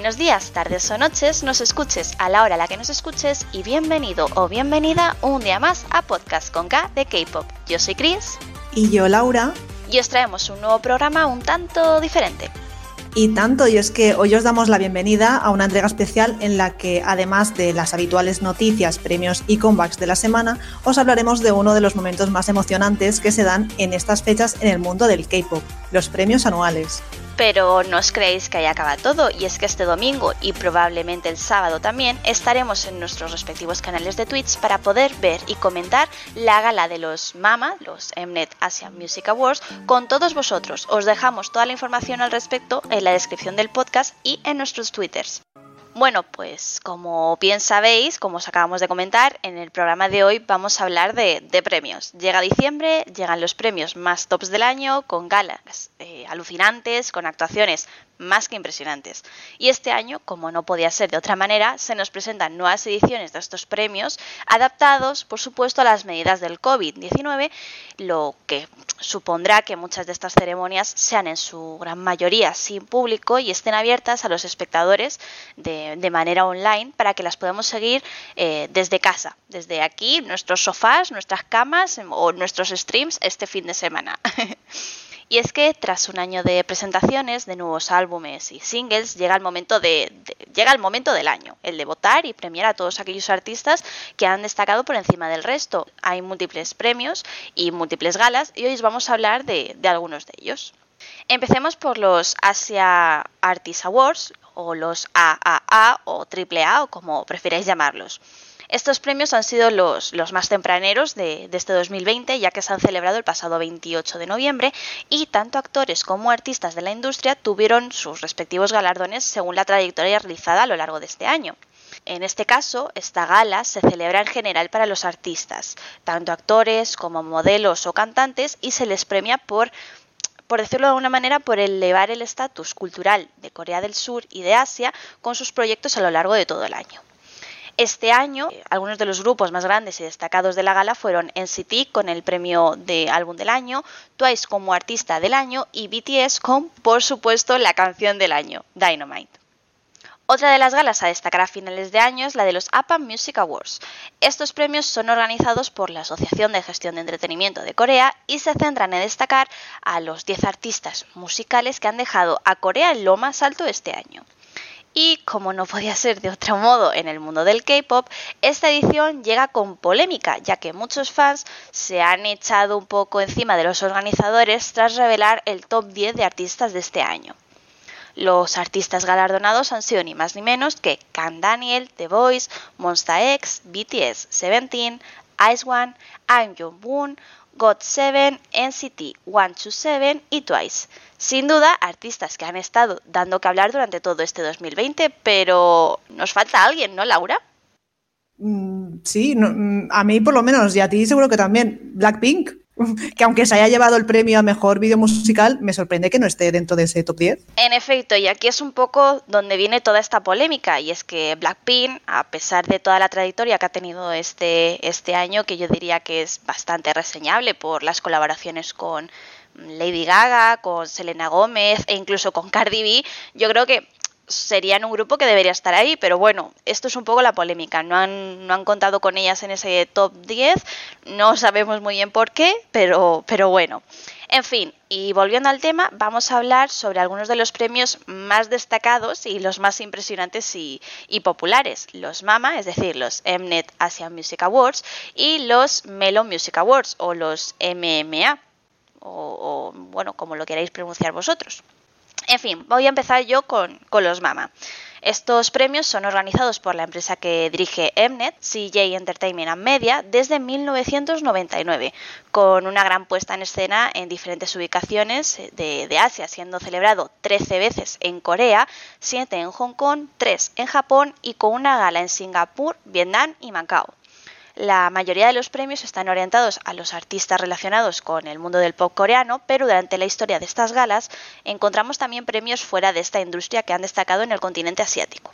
Buenos días, tardes o noches, nos escuches a la hora a la que nos escuches y bienvenido o bienvenida un día más a Podcast con K de K-Pop. Yo soy Chris. Y yo, Laura. Y os traemos un nuevo programa un tanto diferente. Y tanto, y es que hoy os damos la bienvenida a una entrega especial en la que, además de las habituales noticias, premios y comebacks de la semana, os hablaremos de uno de los momentos más emocionantes que se dan en estas fechas en el mundo del K-pop, los premios anuales. Pero no os creéis que haya acabado todo, y es que este domingo y probablemente el sábado también estaremos en nuestros respectivos canales de Twitch para poder ver y comentar la gala de los MAMA, los Mnet Asian Music Awards, con todos vosotros. Os dejamos toda la información al respecto en la descripción del podcast y en nuestros twitters. Bueno, pues como bien sabéis, como os acabamos de comentar, en el programa de hoy vamos a hablar de, premios. Llega diciembre, llegan los premios más tops del año, con galas eh, alucinantes, con actuaciones más que impresionantes. Y este año, como no podía ser de otra manera, se nos presentan nuevas ediciones de estos premios, adaptados, por supuesto, a las medidas del COVID-19, lo que supondrá que muchas de estas ceremonias sean en su gran mayoría sin público y estén abiertas a los espectadores de, manera online para que las podamos seguir eh, desde casa, desde aquí, nuestros sofás, nuestras camas o nuestros streams este fin de semana. Y es que tras un año de presentaciones de nuevos álbumes y singles, llega el momento de, llega el momento del año, el de votar y premiar a todos aquellos artistas que han destacado por encima del resto. Hay múltiples premios y múltiples galas y hoy os vamos a hablar de, de algunos de ellos. Empecemos por los Asia Artist Awards o los AAA o AAA o como prefiráis llamarlos. Estos premios han sido los, más tempraneros de, este 2020, ya que se han celebrado el pasado 28 de noviembre y tanto actores como artistas de la industria tuvieron sus respectivos galardones según la trayectoria realizada a lo largo de este año. En este caso, esta gala se celebra en general para los artistas, tanto actores como modelos o cantantes, y se les premia por por decirlo de alguna manera, por elevar el estatus cultural de Corea del Sur y de Asia con sus proyectos a lo largo de todo el año. Este año, eh, algunos de los grupos más grandes y destacados de la gala fueron NCT con el premio de álbum del año, Twice como artista del año y BTS con, por supuesto, la canción del año, Dynamite. Otra de las galas a destacar a finales de año es la de los APAM Music Awards. Estos premios son organizados por la Asociación de Gestión de Entretenimiento de Corea y se centran en destacar a los 10 artistas musicales que han dejado a Corea en lo más alto este año. Y como no podía ser de otro modo en el mundo del K-pop, esta edición llega con polémica, ya que muchos fans se han echado un poco encima de los organizadores tras revelar el top 10 de artistas de este año. Los artistas galardonados han sido ni más ni menos que Kang Daniel, The Voice, Monsta X, BTS, Seventeen, Ice One, I'm Jong Boon, GOT7, NCT 127 y Twice. Sin duda, artistas que han estado dando que hablar durante todo este 2020, pero nos falta alguien, ¿no, Laura? Mm, sí, mm, a mí por lo menos, y a ti seguro que también. Blackpink, que aunque se haya llevado el premio a mejor vídeo musical, me sorprende que no esté dentro de ese top 10. En efecto, y aquí es un poco donde viene toda esta polémica, y es que Blackpink, a pesar de toda la trayectoria que ha tenido este, este año, que yo diría que es bastante reseñable por las colaboraciones con Lady Gaga, con Selena Gómez e incluso con Cardi B, yo creo que serían un grupo que debería estar ahí, pero bueno, esto es un poco la polémica. No han, no han contado con ellas en ese top 10, no sabemos muy bien por qué, pero, pero bueno. En fin, y volviendo al tema, vamos a hablar sobre algunos de los premios más destacados y los más impresionantes y, populares. Los MAMA, es decir, los Mnet Asian Music Awards, y los Melo Music Awards, o los MMA, o, o bueno, como lo queráis pronunciar vosotros. En fin, voy a empezar yo con, los MAMA. Estos premios son organizados por la empresa que dirige Mnet, CJ Entertainment and Media, desde 1999, con una gran puesta en escena en diferentes ubicaciones de, Asia, siendo celebrado 13 veces en Corea, 7 en Hong Kong, 3 en Japón y con una gala en Singapur, Vietnam y Macao. La mayoría de los premios están orientados a los artistas relacionados con el mundo del pop coreano, pero durante la historia de estas galas encontramos también premios fuera de esta industria que han destacado en el continente asiático.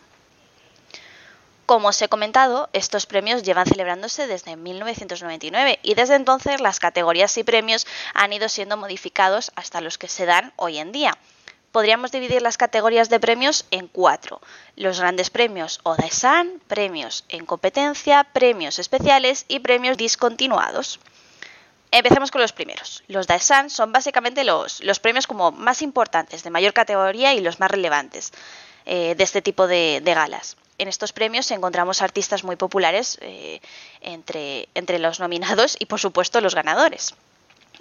Como os he comentado, estos premios llevan celebrándose desde 1999 y desde entonces las categorías y premios han ido siendo modificados hasta los que se dan hoy en día. Podríamos dividir las categorías de premios en cuatro. Los grandes premios Odaesan, premios en competencia, premios especiales y premios discontinuados. Empecemos con los primeros. Los Daesan son básicamente los, premios como más importantes, de mayor categoría y los más relevantes eh, de este tipo de, galas. En estos premios encontramos artistas muy populares eh, entre los nominados y por supuesto los ganadores.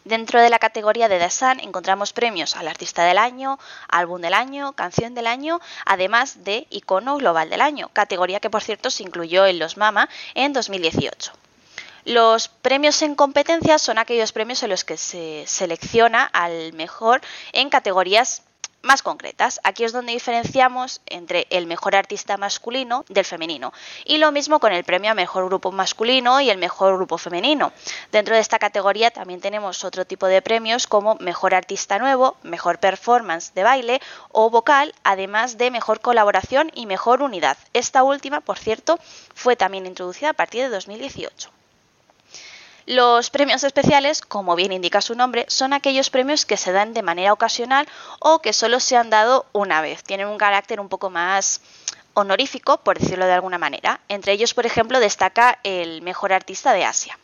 Dentro de la categoría de Daesan encontramos premios al Artista del Año, Álbum del Año, Canción del Año, además de Icono Global del Año, categoría que por cierto se incluyó en los MAMA en 2018. Los premios en competencia son aquellos premios en los que se selecciona al mejor en categorías más concretas. Aquí es donde diferenciamos entre el mejor artista masculino del femenino. Y lo mismo con el premio a mejor grupo masculino y el mejor grupo femenino. Dentro de esta categoría también tenemos otro tipo de premios como mejor artista nuevo, mejor performance de baile o vocal, además de mejor colaboración y mejor unidad. Esta última, por cierto, fue también introducida a partir de 2018. Los premios especiales, como bien indica su nombre, son aquellos premios que se dan de manera ocasional o que solo se han dado una vez. Tienen un carácter un poco más honorífico, por decirlo de alguna manera. Entre ellos, por ejemplo, destaca el mejor artista de Asia.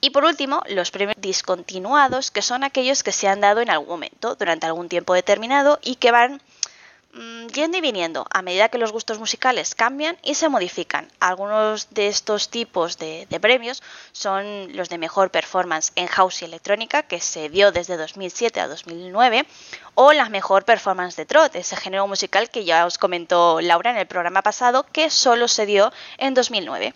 Y por último, los premios discontinuados, que son aquellos que se han dado en algún momento, durante algún tiempo determinado, y que van yendo y viniendo a medida que los gustos musicales cambian y se modifican. Algunos de estos tipos de, de, premios son los de mejor performance en house y electrónica, que se dio desde 2007 a 2009, o la mejor performance de trot, ese género musical que ya os comentó Laura en el programa pasado, que solo se dio en 2009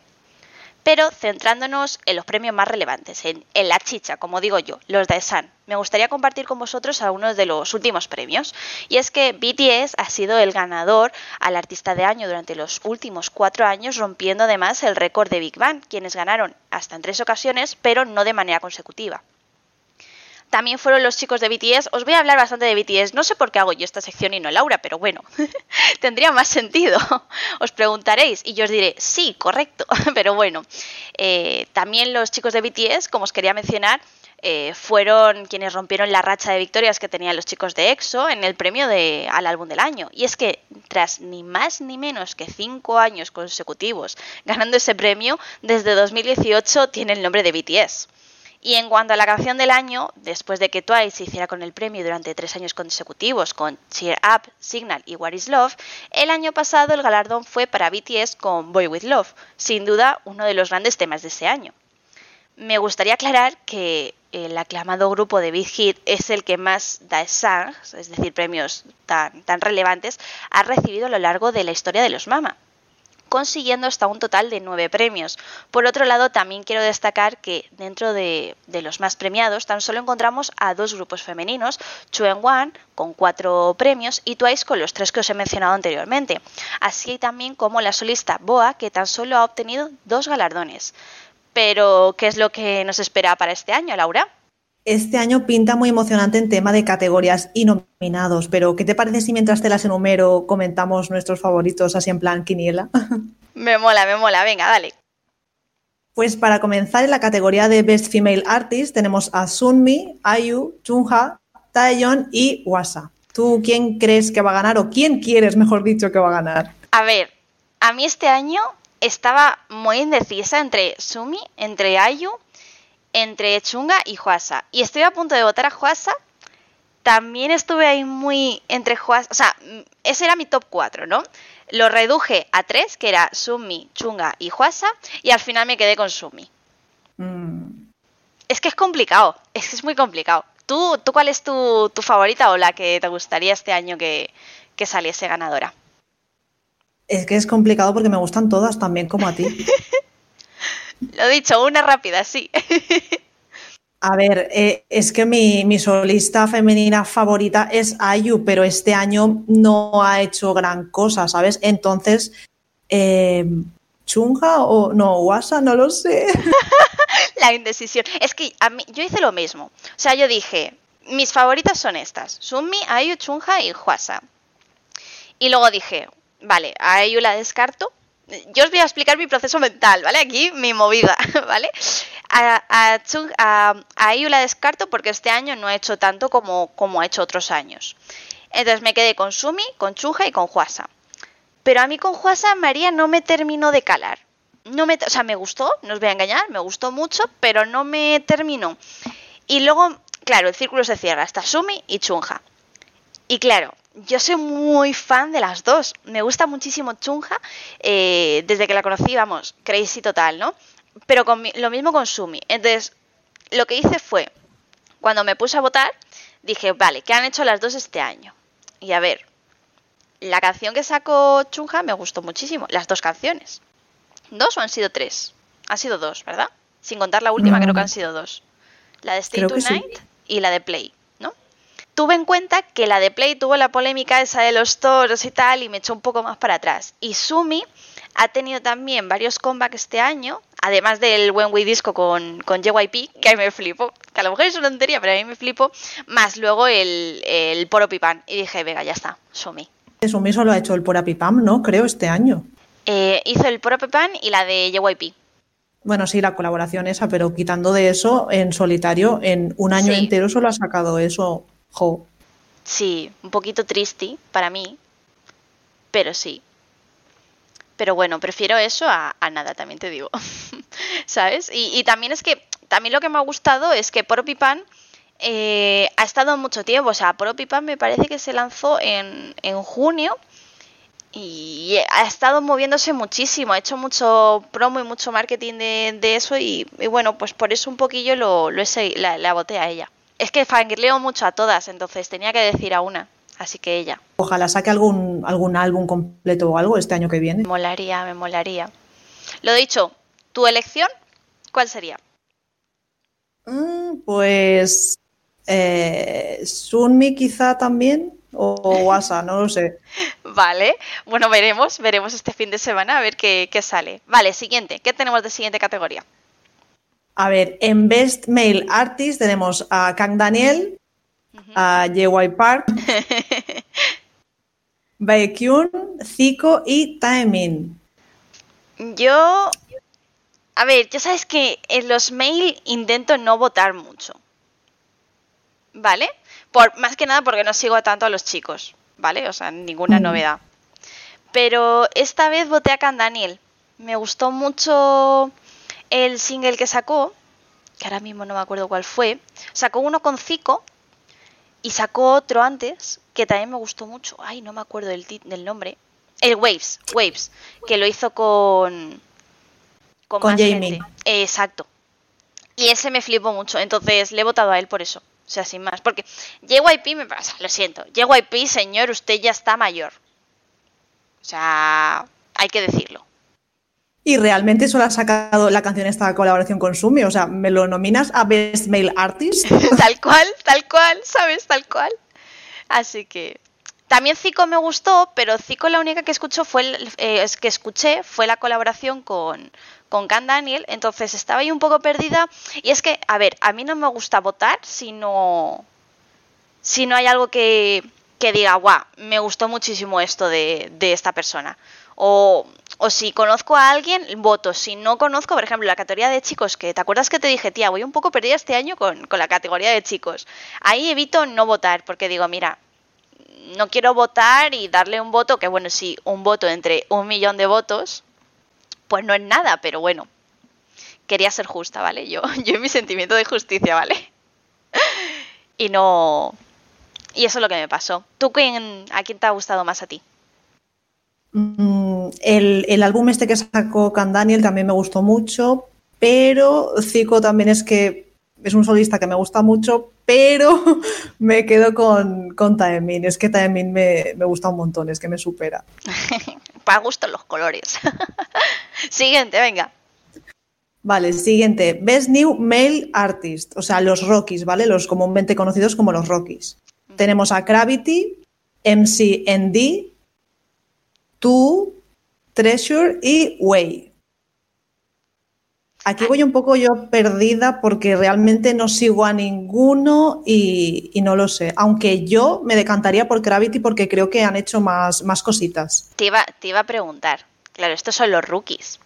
pero centrándonos en los premios más relevantes, en, la chicha, como digo yo, los de Sun. Me gustaría compartir con vosotros algunos de los últimos premios. Y es que BTS ha sido el ganador al artista de año durante los últimos cuatro años, rompiendo además el récord de Big Bang, quienes ganaron hasta en tres ocasiones, pero no de manera consecutiva también fueron los chicos de BTS. Os voy a hablar bastante de BTS. No sé por qué hago yo esta sección y no Laura, pero bueno, tendría más sentido. Os preguntaréis y yo os diré, sí, correcto. pero bueno, eh, también los chicos de BTS, como os quería mencionar, eh, fueron quienes rompieron la racha de victorias que tenían los chicos de EXO en el premio de, al álbum del año. Y es que tras ni más ni menos que cinco años consecutivos ganando ese premio, desde 2018 tiene el nombre de BTS. Y en cuanto a la canción del año, después de que Twice se hiciera con el premio durante tres años consecutivos con Cheer Up, Signal y What is Love, el año pasado el galardón fue para BTS con Boy with Love, sin duda uno de los grandes temas de ese año. Me gustaría aclarar que el aclamado grupo de Big Hit es el que más Daesangs, es decir, premios tan, tan relevantes, ha recibido a lo largo de la historia de los Mama consiguiendo hasta un total de nueve premios. Por otro lado, también quiero destacar que dentro de, los más premiados tan solo encontramos a dos grupos femeninos, Chuen Wan con cuatro premios y Twice con los tres que os he mencionado anteriormente, así también como la solista Boa que tan solo ha obtenido dos galardones. Pero, ¿qué es lo que nos espera para este año, Laura? Este año pinta muy emocionante en tema de categorías y nominados, pero ¿qué te parece si mientras te las enumero comentamos nuestros favoritos así en plan quiniela? Me mola, me mola, venga, dale. Pues para comenzar en la categoría de Best Female Artist tenemos a Sunmi, Ayu, Chungha, Taeyeon y Wasa. ¿Tú quién crees que va a ganar o quién quieres, mejor dicho, que va a ganar? A ver, a mí este año estaba muy indecisa entre Sumi, entre Ayu entre Chunga y Huasa. Y estoy a punto de votar a Huasa. También estuve ahí muy entre Huasa. O sea, ese era mi top 4, ¿no? Lo reduje a 3, que era Sumi, Chunga y Huasa. Y al final me quedé con Sumi. Mm. Es que es complicado. Es que es muy complicado. ¿Tú, tú cuál es tu, tu, favorita o la que te gustaría este año que, que saliese ganadora? Es que es complicado porque me gustan todas también como a ti. Lo dicho, una rápida, sí. A ver, eh, es que mi, mi, solista femenina favorita es Ayu, pero este año no ha hecho gran cosa, ¿sabes? Entonces, eh, ¿Chunga o no? ¿Wasa? No lo sé. La indecisión. Es que a mí, yo hice lo mismo. O sea, yo dije, mis favoritas son estas: Sunmi, Ayu, Chunga y Huasa. Y luego dije, vale, a Ayu la descarto yo os voy a explicar mi proceso mental, ¿vale? Aquí mi movida, ¿vale? A, a, a, la descarto porque este año no ha hecho tanto como, como ha hecho otros años. Entonces me quedé con Sumi, con Chuja y con Juasa. Pero a mí con Juasa María no me terminó de calar. No me, o sea, me gustó, no os voy a engañar, me gustó mucho, pero no me terminó. Y luego, claro, el círculo se cierra, está Sumi y Chunja. Y claro, yo soy muy fan de las dos. Me gusta muchísimo Chunja. Eh, desde que la conocí, vamos, crazy total, ¿no? Pero con lo mismo con Sumi. Entonces, lo que hice fue, cuando me puse a votar, dije, vale, ¿qué han hecho las dos este año? Y a ver, la canción que sacó Chunja me gustó muchísimo. Las dos canciones. ¿Dos o han sido tres? Han sido dos, ¿verdad? Sin contar la última, creo que han sido dos. La de Stay Tonight y la de Play, ¿no? Tuve en cuenta que la de Play tuvo la polémica esa de los toros y tal, y me echó un poco más para atrás. Y Sumi ha tenido también varios comebacks este año, además del When We Disco con, con JYP, que a mí me flipo, que a lo mejor es una tontería, pero a mí me flipo, más luego el, el Poro Pipan. Y dije, venga, ya está, Sumi. Sumi solo ha hecho el Poro Pipam, ¿no? Creo, este año. Eh, hizo el Poro Pipan y la de JYP. Bueno, sí, la colaboración esa, pero quitando de eso, en solitario, en un año entero solo ha sacado eso. Sí, un poquito triste para mí, pero sí, pero bueno, prefiero eso a, nada, también te digo. ¿Sabes? Y, también es que, también lo que me ha gustado es que Poropipan eh, ha estado mucho tiempo. O sea, Poropipan me parece que se lanzó en, en junio y ha estado moviéndose muchísimo, ha hecho mucho promo y mucho marketing de, eso y, bueno, pues por eso un poquillo lo, lo he, la, la boté a ella. Es que fangirleo mucho a todas, entonces tenía que decir a una. Así que ella. Ojalá saque algún, algún álbum completo o algo este año que viene. Me molaría, me molaría. Lo dicho, ¿tu elección cuál sería? Mm, pues eh, Sunmi quizá también o Wasa, no lo sé. Vale, bueno, veremos, veremos este fin de semana a ver qué, qué, sale. Vale, siguiente, ¿qué tenemos de siguiente categoría? A ver, en Best Male Artist tenemos a Kang Daniel, a JY Park, Baekhyun, Zico y Taemin. Yo, a ver, ya sabes que en los mail intento no votar mucho, ¿vale? Por, más que nada porque no sigo tanto a los chicos, ¿vale? O sea, ninguna mm. novedad. Pero esta vez voté a Can Daniel. Me gustó mucho el single que sacó, que ahora mismo no me acuerdo cuál fue. Sacó uno con Zico y sacó otro antes que también me gustó mucho. Ay, no me acuerdo del, del nombre. El Waves, Waves, que lo hizo con. Con, Jamie. exacto. Y ese me flipó mucho. Entonces le he votado a él por eso. O sea, sin más. Porque JYP me pasa, lo siento. JYP, señor, usted ya está mayor. O sea, hay que decirlo. Y realmente solo ha sacado la canción esta colaboración con Sumi. O sea, ¿me lo nominas a Best Male Artist? tal cual, tal cual, ¿sabes? Tal cual. Así que. También Zico me gustó, pero Zico la única que escuchó fue eh, que escuché fue la colaboración con, con Can Daniel. Entonces estaba ahí un poco perdida. Y es que, a ver, a mí no me gusta votar si no. Si no hay algo que, que diga, guau, me gustó muchísimo esto de, de esta persona. O, o si conozco a alguien, voto. Si no conozco, por ejemplo, la categoría de chicos, que te acuerdas que te dije, tía, voy un poco perdida este año con, la categoría de chicos. Ahí evito no votar, porque digo, mira, no quiero votar y darle un voto, que bueno, sí, un voto entre un millón de votos, pues no es nada, pero bueno, quería ser justa, ¿vale? Yo, yo mi sentimiento de justicia, ¿vale? y no... Y eso es lo que me pasó. ¿Tú quién, a quién te ha gustado más a ti? Mm, el, álbum este que sacó Can Daniel también me gustó mucho, pero Zico también es que es un solista que me gusta mucho, pero me quedo con, con Taemin. Es que Taemin me, me gusta un montón, es que me supera. Para gusto los colores. siguiente, venga. Vale, siguiente. Best New Male Artist, o sea, los Rockies, ¿vale? Los comúnmente conocidos como los Rockies. Tenemos a Gravity, MCND, tú, Treasure y Way. Aquí voy un poco yo perdida porque realmente no sigo a ninguno y, no lo sé. Aunque yo me decantaría por Gravity porque creo que han hecho más, más cositas. Te iba, te iba a preguntar, claro, estos son los rookies.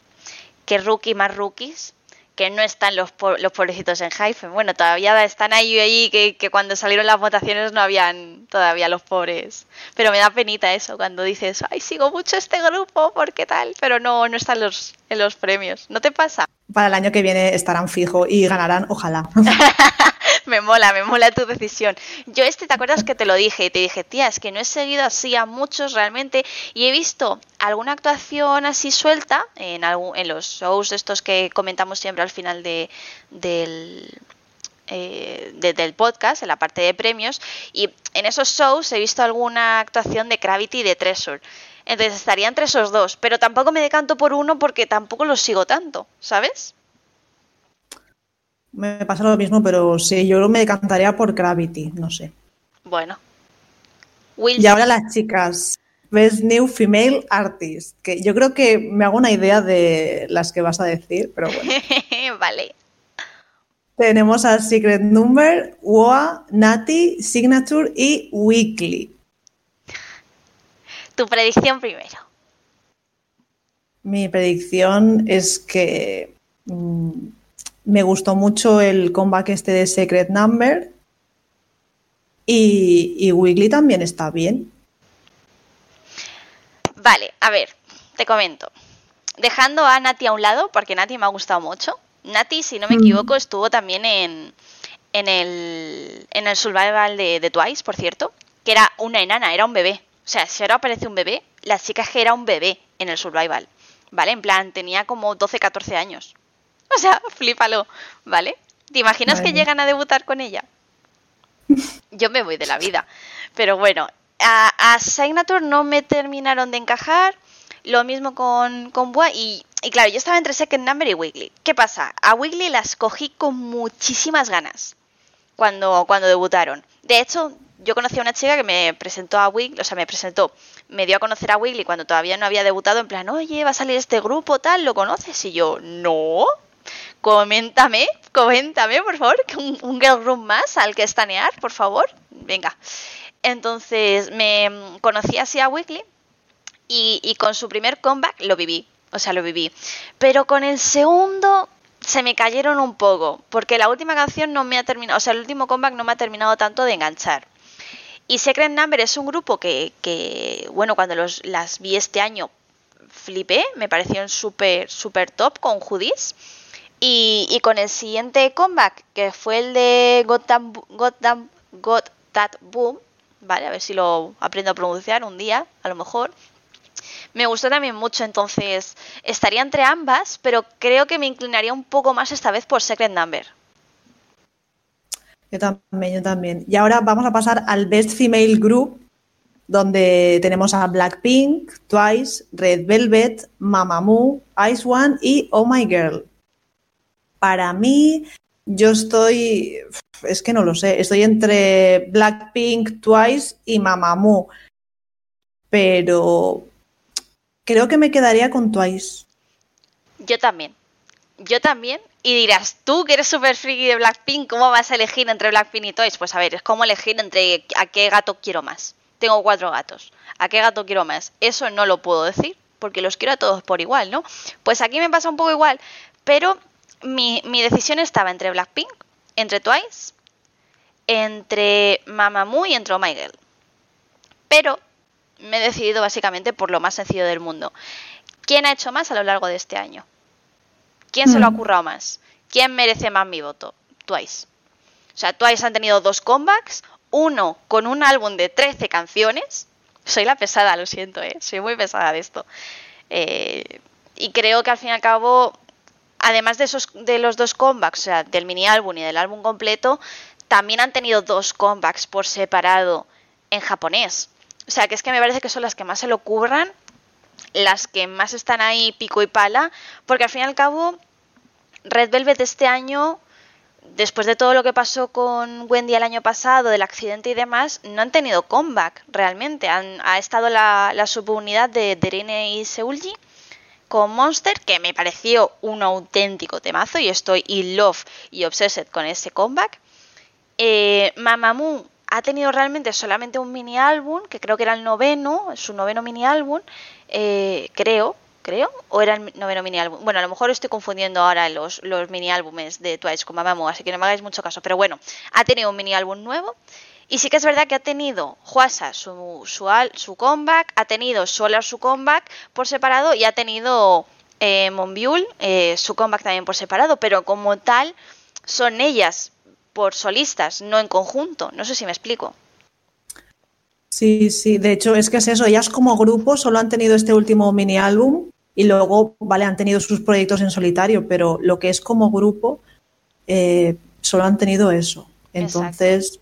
¿Qué rookie más rookies? Que no están los, los pobrecitos en Hyphen. Bueno, todavía están ahí, ahí que, que cuando salieron las votaciones no habían todavía los pobres. Pero me da penita eso cuando dices, ay, sigo mucho este grupo, ¿por qué tal? Pero no, no están los, en los premios. ¿No te pasa? Para el año que viene estarán fijo y ganarán, ojalá. me mola, me mola tu decisión. Yo este, ¿te acuerdas que te lo dije? Y te dije, tía, es que no he seguido así a muchos realmente y he visto alguna actuación así suelta en, en los shows estos que comentamos siempre al final de, del, eh, del podcast, en la parte de premios, y en esos shows he visto alguna actuación de Gravity y de Treasure. Entonces estaría entre esos dos, pero tampoco me decanto por uno porque tampoco los sigo tanto, ¿sabes? Me pasa lo mismo, pero sí, yo me decantaría por Gravity, no sé. Bueno. y ahora las chicas. Best New Female Artist, que yo creo que me hago una idea de las que vas a decir, pero bueno. vale. Tenemos a Secret Number, WOA, Nati, Signature y Weekly. Tu predicción primero. Mi predicción es que mm, me gustó mucho el comeback este de Secret Number y, y Weekly también está bien. Vale, a ver, te comento. Dejando a Nati a un lado, porque Nati me ha gustado mucho. Nati, si no me equivoco, estuvo también en, en, el, en el survival de, de Twice, por cierto, que era una enana, era un bebé. O sea, si ahora aparece un bebé, la chica es que era un bebé en el survival. ¿Vale? En plan, tenía como 12, 14 años. O sea, flípalo, ¿vale? ¿Te imaginas que llegan a debutar con ella? Yo me voy de la vida. Pero bueno, a, a Signature no me terminaron de encajar. Lo mismo con, con Boa y, y, claro, yo estaba entre Second Number y Wiggly. ¿Qué pasa? A Wiggly las cogí con muchísimas ganas cuando, cuando debutaron. De hecho, yo conocí a una chica que me presentó a Wiggly, o sea, me presentó, me dio a conocer a Wiggly cuando todavía no había debutado, en plan, oye, va a salir este grupo, tal, ¿lo conoces? Y yo, no, coméntame, coméntame, por favor, un, un girl room más al que estanear, por favor, venga. Entonces, me conocí así a Wiggly y, y con su primer comeback lo viví, o sea, lo viví. Pero con el segundo se me cayeron un poco, porque la última canción no me ha terminado, o sea, el último comeback no me ha terminado tanto de enganchar. Y Secret Number es un grupo que, que bueno, cuando los, las vi este año flipé, me parecieron súper, súper top con Judis. Y, y, con el siguiente comeback, que fue el de Got That, Got, That, Got That Boom, vale, a ver si lo aprendo a pronunciar un día, a lo mejor. Me gustó también mucho, entonces estaría entre ambas, pero creo que me inclinaría un poco más esta vez por Secret Number. Yo también, yo también. Y ahora vamos a pasar al Best Female Group, donde tenemos a Blackpink, Twice, Red Velvet, Mamamoo, Ice One y Oh My Girl. Para mí, yo estoy, es que no lo sé, estoy entre Blackpink, Twice y Mamamoo, pero creo que me quedaría con Twice. Yo también, yo también, y dirás, tú que eres súper friki de Blackpink, ¿cómo vas a elegir entre Blackpink y Twice? Pues a ver, es como elegir entre a qué gato quiero más. Tengo cuatro gatos. ¿A qué gato quiero más? Eso no lo puedo decir, porque los quiero a todos por igual, ¿no? Pues aquí me pasa un poco igual, pero mi, mi decisión estaba entre Blackpink, entre Twice, entre Mamamoo y entre Oh My Girl. Pero me he decidido básicamente por lo más sencillo del mundo. ¿Quién ha hecho más a lo largo de este año? ¿Quién se lo ha currado más? ¿Quién merece más mi voto? Twice. O sea, Twice han tenido dos comebacks, uno con un álbum de 13 canciones. Soy la pesada, lo siento, ¿eh? soy muy pesada de esto. Eh, y creo que al fin y al cabo, además de, esos, de los dos comebacks, o sea, del mini álbum y del álbum completo, también han tenido dos comebacks por separado en japonés. O sea, que es que me parece que son las que más se lo curran las que más están ahí pico y pala, porque al fin y al cabo Red Velvet este año, después de todo lo que pasó con Wendy el año pasado, del accidente y demás, no han tenido comeback realmente. Han, ha estado la, subunidad de Derine y Seulgi con Monster, que me pareció un auténtico temazo y estoy in love y obsessed con ese comeback. Eh, Mamamoo ha tenido realmente solamente un mini álbum, que creo que era el noveno, su noveno mini álbum, eh, creo, creo, o era el noveno mini álbum. Bueno, a lo mejor estoy confundiendo ahora los, los mini álbumes de Twice con Mamamoo, así que no me hagáis mucho caso. Pero bueno, ha tenido un mini álbum nuevo Y sí que es verdad que ha tenido Huasa su, su, su comeback, ha tenido Solar su comeback por separado y ha tenido eh, Monbiul eh, su comeback también por separado, pero como tal son ellas por solistas, no en conjunto. No sé si me explico. Sí, sí, de hecho es que es eso, ellas como grupo solo han tenido este último mini álbum y luego, vale, han tenido sus proyectos en solitario, pero lo que es como grupo, eh, solo han tenido eso. Entonces,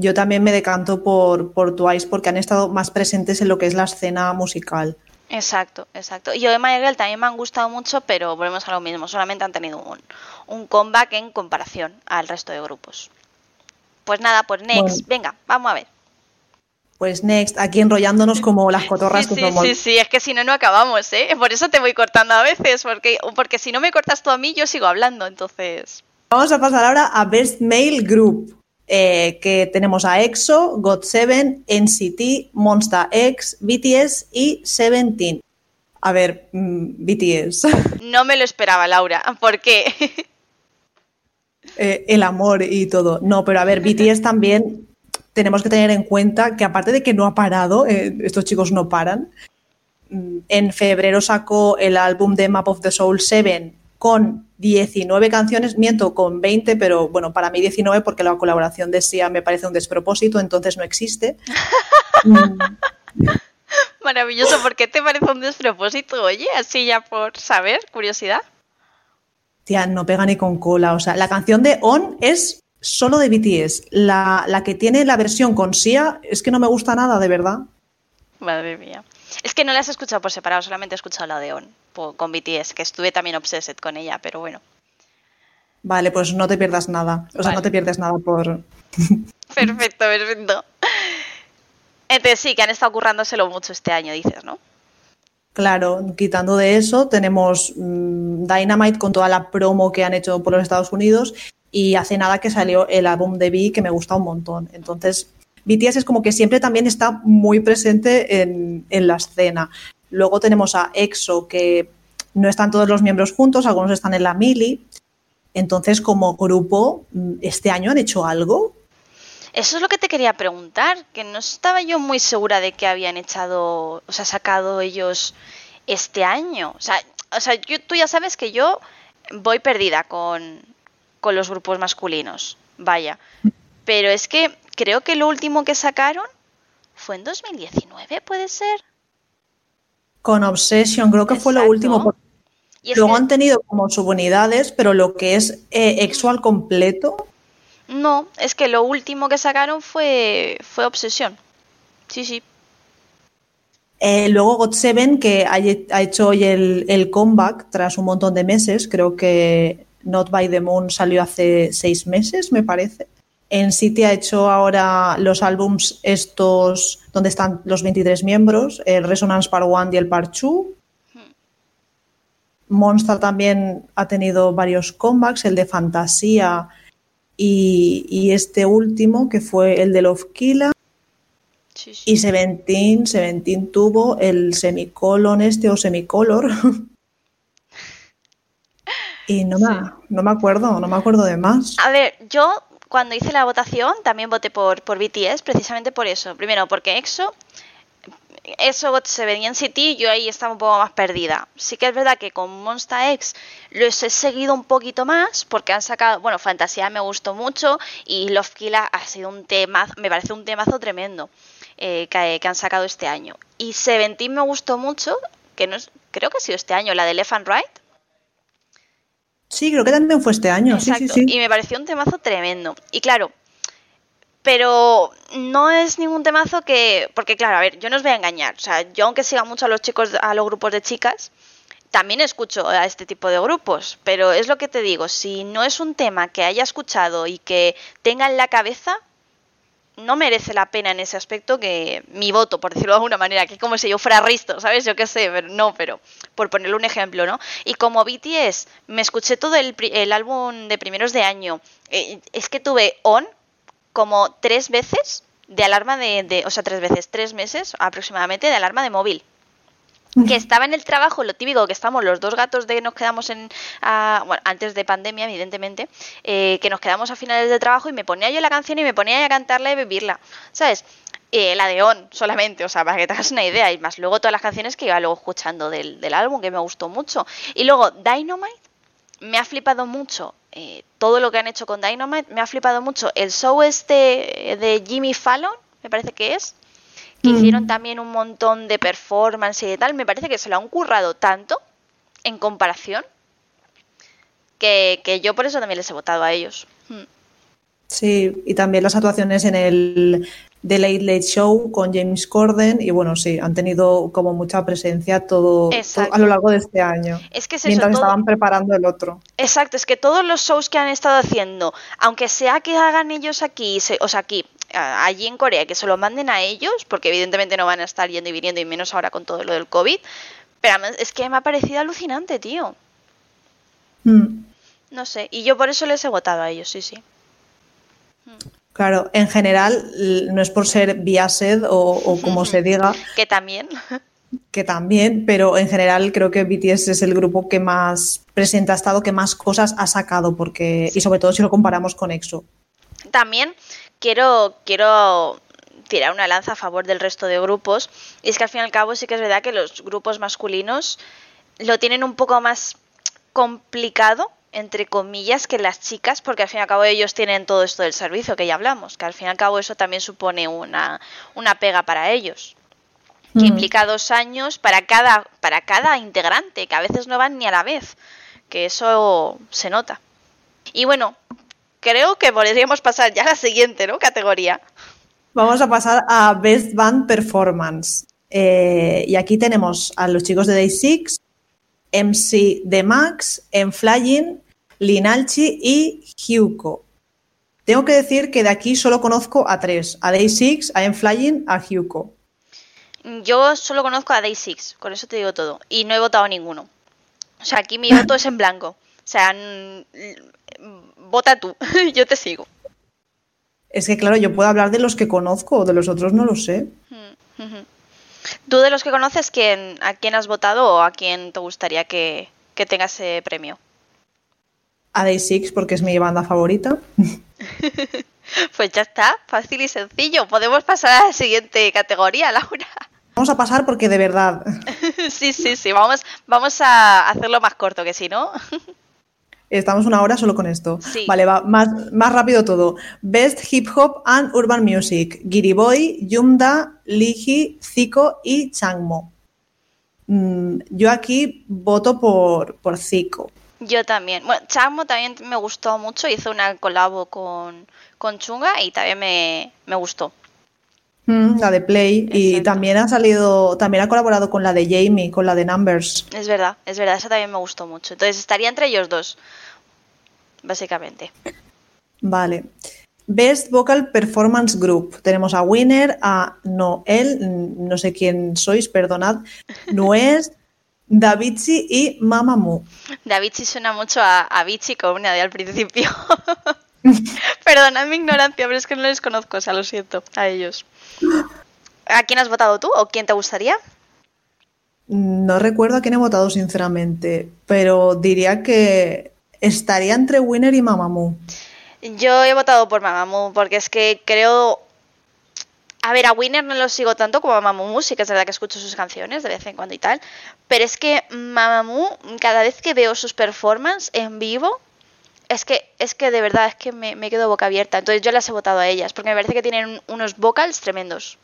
yo también me decanto por, por Twice porque han estado más presentes en lo que es la escena musical. Exacto, exacto. Y yo de My Girl también me han gustado mucho, pero volvemos a lo mismo, solamente han tenido un, un comeback en comparación al resto de grupos. Pues nada, pues next, venga, vamos a ver. Pues next, aquí enrollándonos como las cotorras sí, sí, sí, sí, es que si no, no acabamos, ¿eh? Por eso te voy cortando a veces, porque, porque si no me cortas tú a mí, yo sigo hablando, entonces... Vamos a pasar ahora a Best Male Group, eh, que tenemos a EXO, GOT7, NCT, Monsta X, BTS y Seventeen. A ver, mm, BTS. No me lo esperaba, Laura. ¿Por qué? Eh, el amor y todo. No, pero a ver, BTS también tenemos que tener en cuenta que aparte de que no ha parado, eh, estos chicos no paran. Mm, en febrero sacó el álbum de Map of the Soul 7 con 19 canciones, miento con 20, pero bueno, para mí 19 porque la colaboración de Sia me parece un despropósito, entonces no existe. Maravilloso, ¿por qué te parece un despropósito? Oye, así ya por saber, curiosidad. Tía, no pega ni con cola, o sea, la canción de On es solo de BTS. La, la que tiene la versión con Sia es que no me gusta nada, de verdad. Madre mía. Es que no la has escuchado por separado, solamente he escuchado la de On con BTS, que estuve también obsessed con ella, pero bueno. Vale, pues no te pierdas nada. O sea, no te pierdes nada por. Perfecto, perfecto. Entonces sí, que han estado currándoselo mucho este año, dices, ¿no? Claro, quitando de eso, tenemos mm, Dynamite con toda la promo que han hecho por los Estados Unidos y hace nada que salió el álbum de B que me gusta un montón. Entonces, BTS es como que siempre también está muy presente en, en la escena. Luego tenemos a EXO, que no están todos los miembros juntos, algunos están en la mili. Entonces, como grupo, mm, ¿este año han hecho algo? Eso es lo que te quería preguntar, que no estaba yo muy segura de que habían echado, o sea, sacado ellos este año. O sea, o sea tú ya sabes que yo voy perdida con, con los grupos masculinos, vaya. Pero es que creo que lo último que sacaron fue en 2019, ¿puede ser? con Obsession, creo que fue lo último. Luego han tenido como subunidades, pero lo que es eh, Exual completo. No, es que lo último que sacaron fue, fue Obsesión. Sí, sí. Eh, luego GOT7, que ha, hecho hoy el, el, comeback tras un montón de meses. Creo que Not by the Moon salió hace seis meses, me parece. En City ha hecho ahora los álbums estos donde están los 23 miembros, el Resonance Part 1 y el Part 2. Monster también ha tenido varios comebacks, el de Fantasía y, este último que fue el de Love Killa. Y Seventeen, Seventeen tuvo el semicolon este o semicolor. y no me, no me acuerdo, no me acuerdo de más. A ver, yo cuando hice la votación también voté por, por BTS, precisamente por eso. Primero, porque EXO, eso se venía en City, yo ahí estaba un poco más perdida. Sí que es verdad que con Monsta X los he seguido un poquito más, porque han sacado, bueno, Fantasía me gustó mucho y Love Killa ha sido un tema, me parece un temazo tremendo eh, que, han sacado este año. Y Seventeen me gustó mucho, que no es, creo que ha sido este año, la de Left and Right Sí, creo que también fue este año. Sí, sí, sí. Y me pareció un temazo tremendo. Y claro, pero no es ningún temazo que. Porque, claro, a ver, yo no os voy a engañar. O sea, yo, aunque siga mucho a los chicos, a los grupos de chicas, también escucho a este tipo de grupos. Pero es lo que te digo, si no es un tema que haya escuchado y que tenga en la cabeza, no merece la pena en ese aspecto que mi voto, por decirlo de alguna manera, que como si yo fuera Risto, ¿sabes? Yo qué sé, pero no, pero por ponerle un ejemplo, ¿no? Y como BTS, me escuché todo el, álbum de primeros de año, eh, es que tuve on como tres veces de alarma de, de, o sea, tres veces, tres meses aproximadamente de alarma de móvil. Que estaba en el trabajo, lo típico que estamos los dos gatos de nos quedamos en, bueno, antes de pandemia, evidentemente, eh, que nos quedamos a finales de trabajo y me ponía yo la canción y me ponía a cantarla y vivirla, ¿sabes? Eh, la de On solamente, o sea, para que te hagas una idea, y más luego todas las canciones que iba luego escuchando del, del álbum, que me gustó mucho. Y luego Dynamite, me ha flipado mucho eh, todo lo que han hecho con Dynamite, me ha flipado mucho el show este de Jimmy Fallon, me parece que es, que mm. hicieron también un montón de performance y tal, me parece que se lo han currado tanto en comparación que, yo por eso también les he votado a ellos. Mm. Sí, y también las actuaciones en el The Late Late Show con James Corden y bueno, sí, han tenido como mucha presencia todo, a lo largo de este año. Es que mientras estaban preparando el otro. Exacto, es que todos los shows que han estado haciendo, aunque sea que hagan ellos aquí, o sea, aquí, allí en Corea, que se lo manden a ellos, porque evidentemente no van a estar yendo y viniendo y menos ahora con todo lo del COVID, pero es que me ha parecido alucinante, tío. Mm. No sé, y yo por eso les he votado a ellos, sí, sí. Claro, en general, no es por ser biased o, como se diga. que también. Que también, pero en general creo que BTS es el grupo que más presente ha estado, que más cosas ha sacado, porque y sobre todo si lo comparamos con EXO. También quiero, quiero tirar una lanza a favor del resto de grupos, y es que al fin y al cabo sí que es verdad que los grupos masculinos lo tienen un poco más complicado entre comillas, que las chicas, porque al fin y al cabo ellos tienen todo esto del servicio que ya hablamos, que al fin y al cabo eso también supone una, una pega para ellos. Que mm. implica dos años para cada, para cada integrante, que a veces no van ni a la vez. Que eso se nota. Y bueno, creo que podríamos pasar ya a la siguiente ¿no? categoría. Vamos a pasar a Best Band Performance. Eh, y aquí tenemos a los chicos de Day 6, MC de Max, en Flying, Linalchi y Hyuko. Tengo que decir que de aquí solo conozco a tres, a Day 6, a M-Flying, a Hyuko. Yo solo conozco a Day 6, con eso te digo todo, y no he votado a ninguno. O sea, aquí mi voto es en blanco. O sea, vota tú, yo te sigo. Es que claro, yo puedo hablar de los que conozco, de los otros no lo sé. ¿Tú de los que conoces quién, a quién has votado o a quién te gustaría que, que tenga ese premio? a Day Six porque es mi banda favorita. pues ya está, fácil y sencillo. Podemos pasar a la siguiente categoría, Laura. Vamos a pasar porque de verdad. sí, sí, sí, vamos, vamos a hacerlo más corto que si no. Estamos una hora solo con esto. Vale, va más, más rápido todo. Best Hip Hop and Urban Music. Giriboy, Yumda, Liji, Zico y Changmo. Mm, yo aquí voto por, por Zico. Yo también. Bueno, Chamo también me gustó mucho, hizo una colabo con, con Chunga y también me, gustó. Mm, la de Play y también ha salido, también ha colaborado con la de Jamie, con la de Numbers. Es verdad, es verdad, esa también me gustó mucho. Entonces estaría entre ellos dos, básicamente. Vale. Best Vocal Performance Group. Tenemos a Winner, a Noel, no sé quién sois, perdonad, Nuez, Davichi y Mamamoo. Davichi suena mucho a, a Vichy como una de al principio. Perdonad mi ignorancia, pero es que no les conozco, o sea, lo siento, a ellos. ¿A quién has votado tú o quién te gustaría? No recuerdo a quién he votado, sinceramente, pero diría que estaría entre Winner y Mamamoo. Yo he votado por Mamamoo porque es que creo a ver, a Winner no lo sigo tanto como a Mamamoo, sí que es verdad que escucho sus canciones de vez en cuando y tal, pero es que Mamamoo, cada vez que veo sus performances en vivo, es que, es que de verdad es que me, quedo boca abierta. Entonces yo las he votado a ellas, porque me parece que tienen unos vocals tremendos.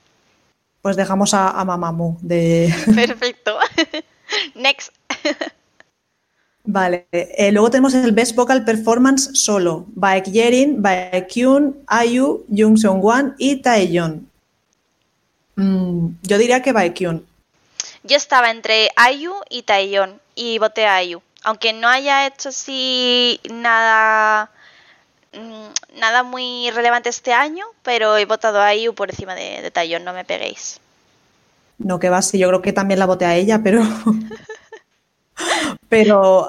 Pues dejamos a, a Mamamoo de... Perfecto. Next. Vale, eh, luego tenemos el Best Vocal Performance solo, Baekjerin, Baekhyun, Ayu, Jung Seung Wan y Taeyeon. Mm, yo diría que Baekhyun. Yo estaba entre Ayu y Taeyeon y voté a Ayu. Aunque no haya hecho así nada mm, nada muy relevante este año, pero he votado a Ayu por encima de, de Taeyeon, no me peguéis. No, que va, sí, yo creo que también la voté a ella, pero. pero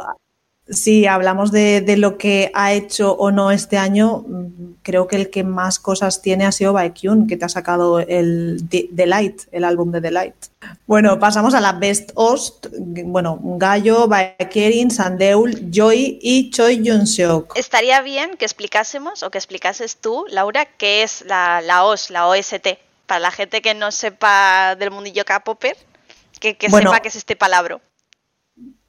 si hablamos de, lo que ha hecho o no este año, mm, creo que el que más cosas tiene ha sido Baekhyun, que te ha sacado el The Light, el álbum de The Light. Bueno, pasamos a la Best Host. Bueno, Gallo, Baekhyun, Sandeul, Joy y Choi Jun Seok. Estaría bien que explicásemos o que explicases tú, Laura, qué es la, la OS, la OST, para la gente que no sepa del mundillo K-Popper, que, sepa qué es este palabra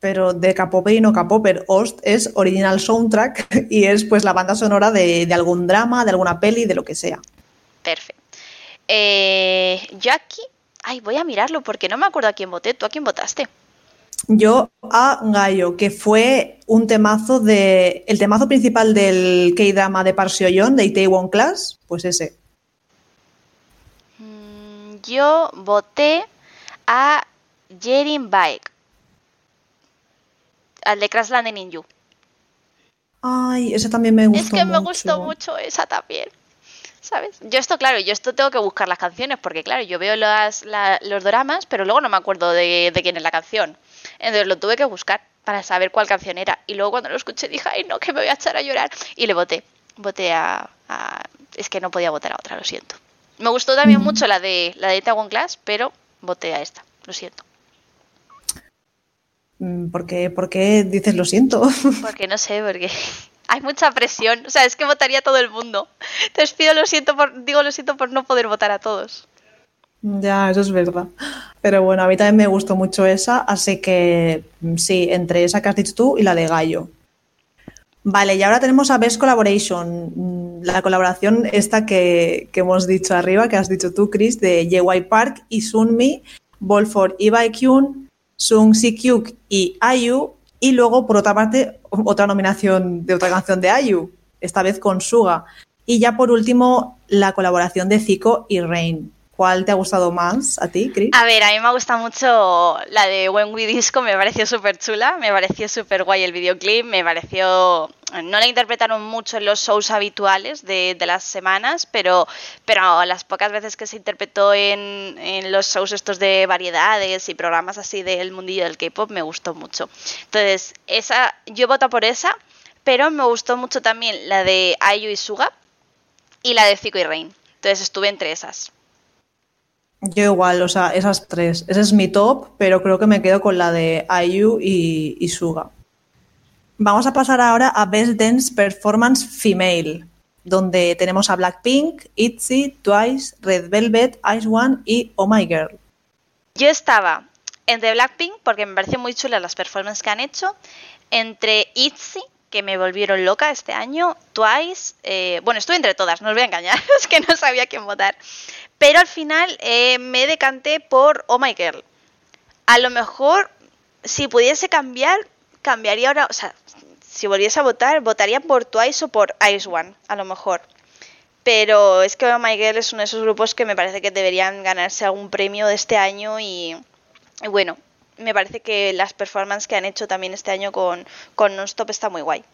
pero de K-Popper y no K-Popper. Host es original soundtrack y es pues la banda sonora de, algún drama, de alguna peli, de lo que sea. Perfecto. Eh, yo aquí, ay, voy a mirarlo porque no me acuerdo a quién voté. ¿Tú a quién votaste? Yo a Gallo, que fue un temazo de. El temazo principal del K-drama de Park Seo-yeon, de Itaewon Class, pues ese. Mm, yo voté a Jerin Bike al de Crash Landing in You. Ay, ese también me gustó. Es que me gustó mucho esa también. ¿Sabes? Yo esto, claro, yo esto tengo que buscar las canciones, porque claro, yo veo las, los dramas, pero luego no me acuerdo de, quién es la canción. Entonces lo tuve que buscar para saber cuál canción era. Y luego cuando lo escuché dije, ay no, que me voy a echar a llorar. Y le voté. Voté a, Es que no podía votar a otra, lo siento. Me gustó también mm. mucho la de la de One Class, pero voté a esta, lo siento. Mm, ¿Por qué, dices lo siento? Porque no sé, porque hay mucha presión. O sea, es que votaría todo el mundo. Entonces pido lo siento por, digo lo siento por no poder votar a todos. Ya, eso es verdad. Pero bueno, a mí también me gustó mucho esa, así que mm, sí, entre esa que has dicho tú y la de Gallo. Vale, y ahora tenemos a Best Collaboration, mm, la colaboración esta que, hemos dicho arriba, que has dicho tú, Chris, de JY Park y Sunmi, Bolford y Baekhyun, Sung Si Kyuk y Ayu. Y luego, por otra parte, otra nominación de otra canción de Ayu, esta vez con Suga. Y ya por último, la colaboración de Zico y Rain. ¿Cuál te ha gustado más a ti, Chris? A ver, a mí me gusta mucho la de When We Disco, me pareció súper chula, me pareció súper guay el videoclip, me pareció... No la interpretaron mucho en los shows habituales de, las semanas, pero, pero las pocas veces que se interpretó en, en los shows estos de variedades y programas así del mundillo del K-pop me gustó mucho. Entonces, esa, yo voto por esa, pero me gustó mucho también la de Ayu y Suga y la de Zico y Rain. Entonces estuve entre esas. Yo igual, o sea, esas tres. Ese es mi top, pero creo que me quedo con la de IU y, Suga. Vamos a pasar ahora a Best Dance Performance Female, donde tenemos a Blackpink, ITZY, Twice, Red Velvet, Ice One y Oh My Girl. Yo estaba entre Blackpink, porque me pareció muy chula las performances que han hecho, entre ITZY, que me volvieron loca este año, Twice, eh, bueno, estuve entre todas, no os voy a engañar, es que no sabía quién votar. Pero al final eh, me decanté por Oh My Girl. A lo mejor, si pudiese cambiar, cambiaría ahora, o sea, si volviese a votar, votaría por Twice o por Ice One, a lo mejor. Pero es que Oh My Girl es uno de esos grupos que me parece que deberían ganarse algún premio de este año y, bueno, me parece que las performances que han hecho también este año con, con Non-Stop está muy guay.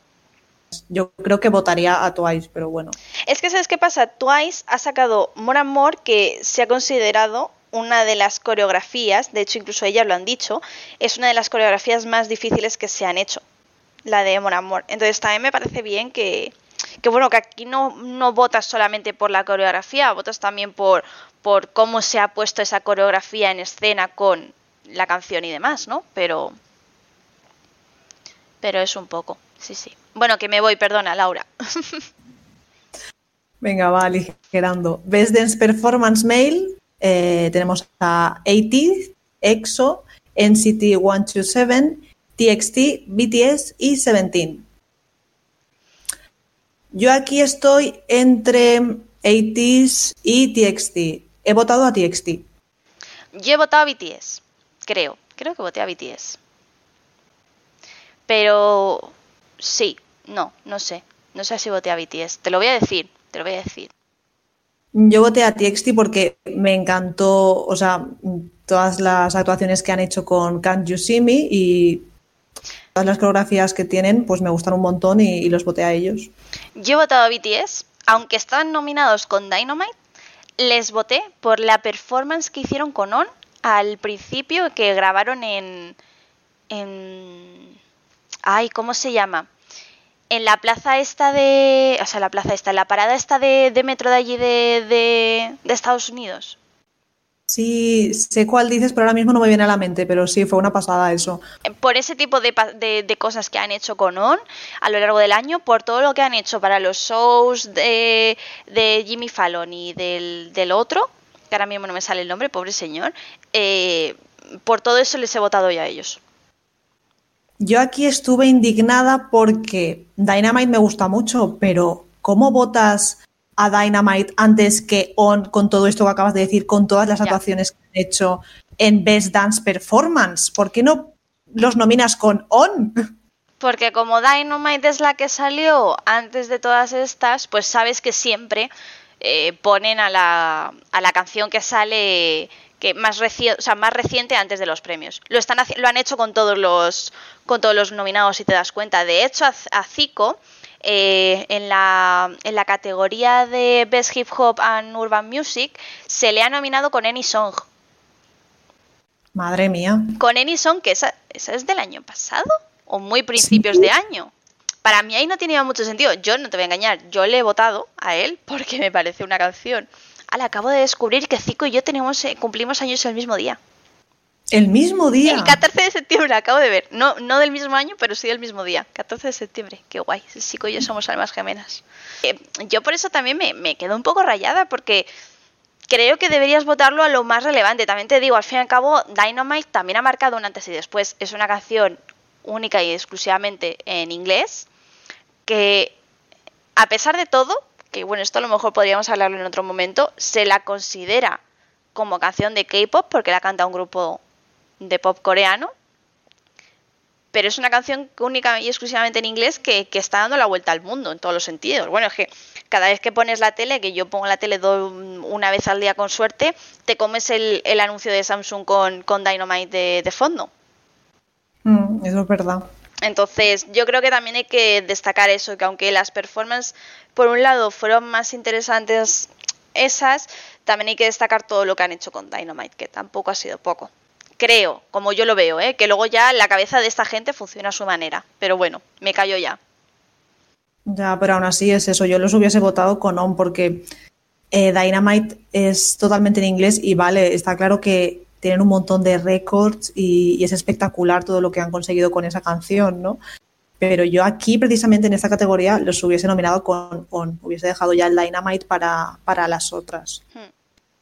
Yo creo que votaría a Twice, pero bueno. Es que, ¿sabes qué pasa? Twice ha sacado More and More, que se ha considerado una de las coreografías, de hecho incluso ellas lo han dicho, es una de las coreografías más difíciles que se han hecho, la de More and More. Entonces también me parece bien que, que bueno, que aquí no, no votas solamente por la coreografía, votas también por, por cómo se ha puesto esa coreografía en escena con la canción y demás, ¿no? Pero, pero es un poco, sí, sí. Bueno, que me voy, perdona, Laura. Venga, va, aligerando. Best Dance Performance Mail. Eh, tenemos a AT, EXO, NCT 127, TXT, BTS y Seventeen. Yo aquí estoy entre ATs y TXT. He votado a TXT. Yo he votado a BTS, creo. Creo que voté a BTS. Pero sí, no, no sé. No sé si voté a BTS. Te lo voy a decir, te lo voy a decir. Yo voté a TXT porque me encantó, o sea, todas las actuaciones que han hecho con Can't You See Me y todas las coreografías que tienen, pues me gustan un montón y, los voté a ellos. Yo he votado a BTS, aunque están nominados con Dynamite, les voté por la performance que hicieron con On al principio que grabaron en, en Ay, ¿cómo se llama? En la plaza esta de... O sea, la plaza esta, en la parada esta de, de metro de allí de, de, de Estados Unidos. Sí, sé cuál dices, pero ahora mismo no me viene a la mente, pero sí, fue una pasada eso. por ese tipo de, de, de, cosas que han hecho con On a lo largo del año, por todo lo que han hecho para los shows de, de Jimmy Fallon y del, del, otro, que ahora mismo no me sale el nombre, pobre señor, eh, por todo eso les he votado ya a ellos. Yo aquí estuve indignada porque Dynamite me gusta mucho, pero ¿cómo votas a Dynamite antes que On con todo esto que acabas de decir, con todas las actuaciones que han hecho en Best Dance Performance? ¿Por qué no los nominas con On? Porque como Dynamite es la que salió antes de todas estas, pues sabes que siempre eh, ponen a la, a la canción que sale que más, reci o sea, más reciente antes de los premios. Lo, están lo han hecho con todos los con todos los nominados, si te das cuenta. De hecho, a, a Zico eh, en, la, en, la, categoría de Best Hip Hop and Urban Music se le ha nominado con Any Song. Madre mía. Con Any Song, que esa, esa es del año pasado o muy principios ¿Sí? de año. Para mí ahí no tenía mucho sentido. Yo no te voy a engañar, yo le he votado a él porque me parece una canción. Al acabo de descubrir que Zico y yo tenemos, eh, cumplimos años el mismo día. El mismo día. El 14 de septiembre, acabo de ver. No, no del mismo año, pero sí del mismo día. 14 de septiembre. Qué guay. Zico y yo somos almas gemelas. Eh, yo por eso también me, me quedo un poco rayada porque creo que deberías votarlo a lo más relevante. También te digo, al fin y al cabo, Dynamite también ha marcado un antes y después. Es una canción única y exclusivamente en inglés que, a pesar de todo, que bueno, esto a lo mejor podríamos hablarlo en otro momento, se la considera como canción de K-pop porque la canta un grupo de pop coreano, pero es una canción única y exclusivamente en inglés que, que, está dando la vuelta al mundo en todos los sentidos. Bueno, es que cada vez que pones la tele, que yo pongo la tele una vez al día con suerte, te comes el, el anuncio de Samsung con, con Dynamite de, de fondo. Mm, eso es verdad. Entonces, yo creo que también hay que destacar eso, que aunque las performances, por un lado, fueron más interesantes esas, también hay que destacar todo lo que han hecho con Dynamite, que tampoco ha sido poco. Creo, como yo lo veo, ¿eh? que luego ya la cabeza de esta gente funciona a su manera. Pero bueno, me callo ya. Ya, pero aún así es eso. Yo los hubiese votado con On porque eh, Dynamite es totalmente en inglés y vale, está claro que tienen un montón de récords y, y, es espectacular todo lo que han conseguido con esa canción, ¿no? Pero yo aquí, precisamente en esta categoría, los hubiese nominado con On. Hubiese dejado ya el Dynamite para, para las otras. Hmm.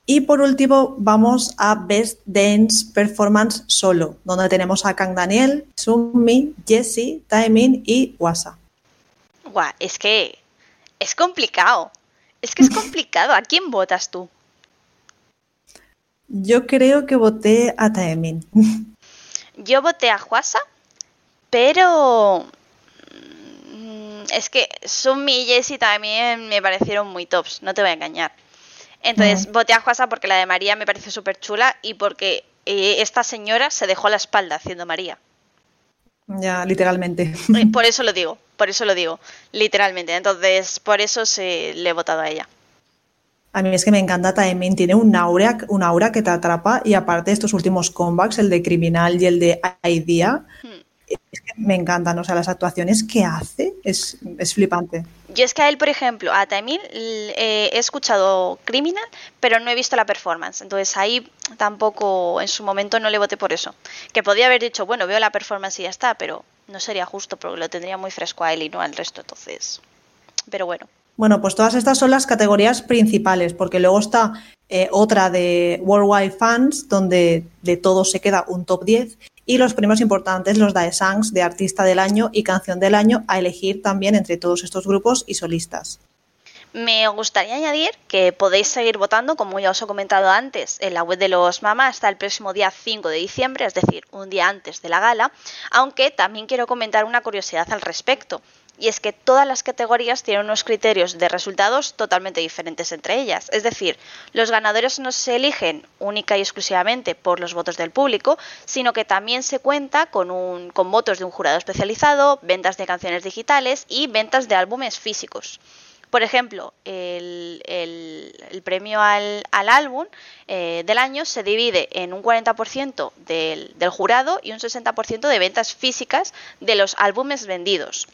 Y por último, vamos a Best Dance Performance Solo, donde tenemos a Kang Daniel, Sunmi, Jessie, Taemin y Wasa. Guau, es que es complicado. Es que es complicado. ¿A quién votas tú? Yo creo que voté a Taemin. Yo voté a Wasa, pero es que Sunmi y Jessie también me parecieron muy tops, no te voy a engañar. Entonces, mm. voté a Juasa porque la de María me pareció súper chula y porque eh, esta señora se dejó la espalda haciendo María. Ya, literalmente. Por eso lo digo, por eso lo digo, literalmente. Entonces, por eso se, le he votado a ella. A mí es que me encanta también, tiene un aura, un aura que te atrapa y aparte estos últimos comebacks, el de Criminal y el de Idea, hmm. es que me encantan, o sea, las actuaciones que hace es, es flipante. Yo es que a él, por ejemplo, a Tamil eh, he escuchado Criminal, pero no he visto la performance. Entonces ahí tampoco, en su momento no le voté por eso. Que podía haber dicho, bueno, veo la performance y ya está, pero no sería justo porque lo tendría muy fresco a él y no al resto. Entonces, pero bueno. Bueno, pues todas estas son las categorías principales, porque luego está eh, otra de Worldwide Fans, donde de todo se queda un top 10, y los premios importantes, los Daesangs de Artista del Año y Canción del Año, a elegir también entre todos estos grupos y solistas. Me gustaría añadir que podéis seguir votando, como ya os he comentado antes, en la web de los Mama hasta el próximo día 5 de diciembre, es decir, un día antes de la gala, aunque también quiero comentar una curiosidad al respecto y es que todas las categorías tienen unos criterios de resultados totalmente diferentes entre ellas. Es decir, los ganadores no se eligen única y exclusivamente por los votos del público, sino que también se cuenta con, un, votos de un jurado especializado, ventas de canciones digitales y ventas de álbumes físicos. Por ejemplo, el, premio al, álbum eh, del año se divide en un 40% del, del jurado y un 60% de ventas físicas de los álbumes vendidos.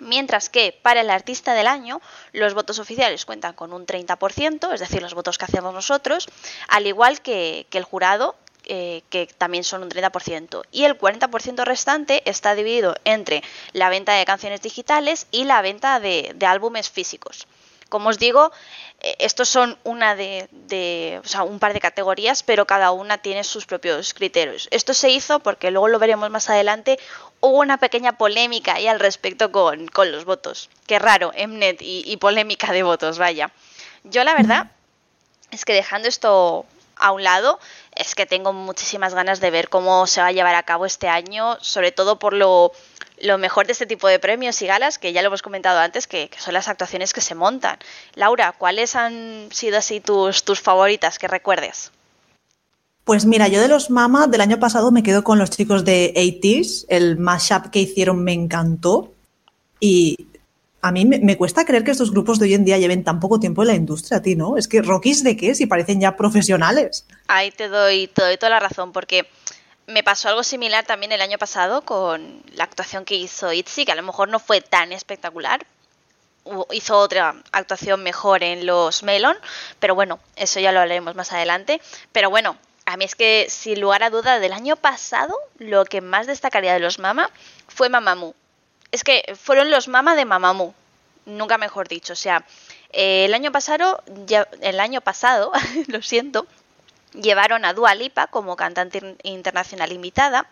Mientras que para el artista del año los votos oficiales cuentan con un 30%, es decir, los votos que hacemos nosotros, al igual que, el jurado, eh, que también son un 30%. Y el 40% restante está dividido entre la venta de canciones digitales y la venta de álbumes físicos. Como os digo, eh, estos son una de, o sea, un par de categorías, pero cada una tiene sus propios criterios. Esto se hizo porque luego lo veremos más adelante. Hubo una pequeña polémica ahí al respecto con, los votos. Qué raro, Mnet y, y polémica de votos, vaya. Yo la verdad es que dejando esto a un lado, es que tengo muchísimas ganas de ver cómo se va a llevar a cabo este año, sobre todo por lo lo mejor de este tipo de premios y galas, que ya lo hemos comentado antes, que, son las actuaciones que se montan. Laura, ¿cuáles han sido así tus, tus favoritas que recuerdes? Pues mira, yo de los Mama del año pasado me quedo con los chicos de 80s, el mashup que hicieron me encantó y a mí me, cuesta creer que estos grupos de hoy en día lleven tan poco tiempo en la industria, a ti, ¿no? Es que Rockies de qué si parecen ya profesionales. Ahí te doy, te doy toda la razón, porque me pasó algo similar también el año pasado con la actuación que hizo Itzy, que a lo mejor no fue tan espectacular. Hizo otra actuación mejor en los Melon, pero bueno, eso ya lo hablaremos más adelante. Pero bueno, a mí es que sin lugar a duda del año pasado lo que más destacaría de los Mama fue Mamamoo. Es que fueron los Mama de Mamamoo, nunca mejor dicho. O sea, el año pasado, ya, el año pasado, lo siento, llevaron a Dua Lipa como cantante internacional invitada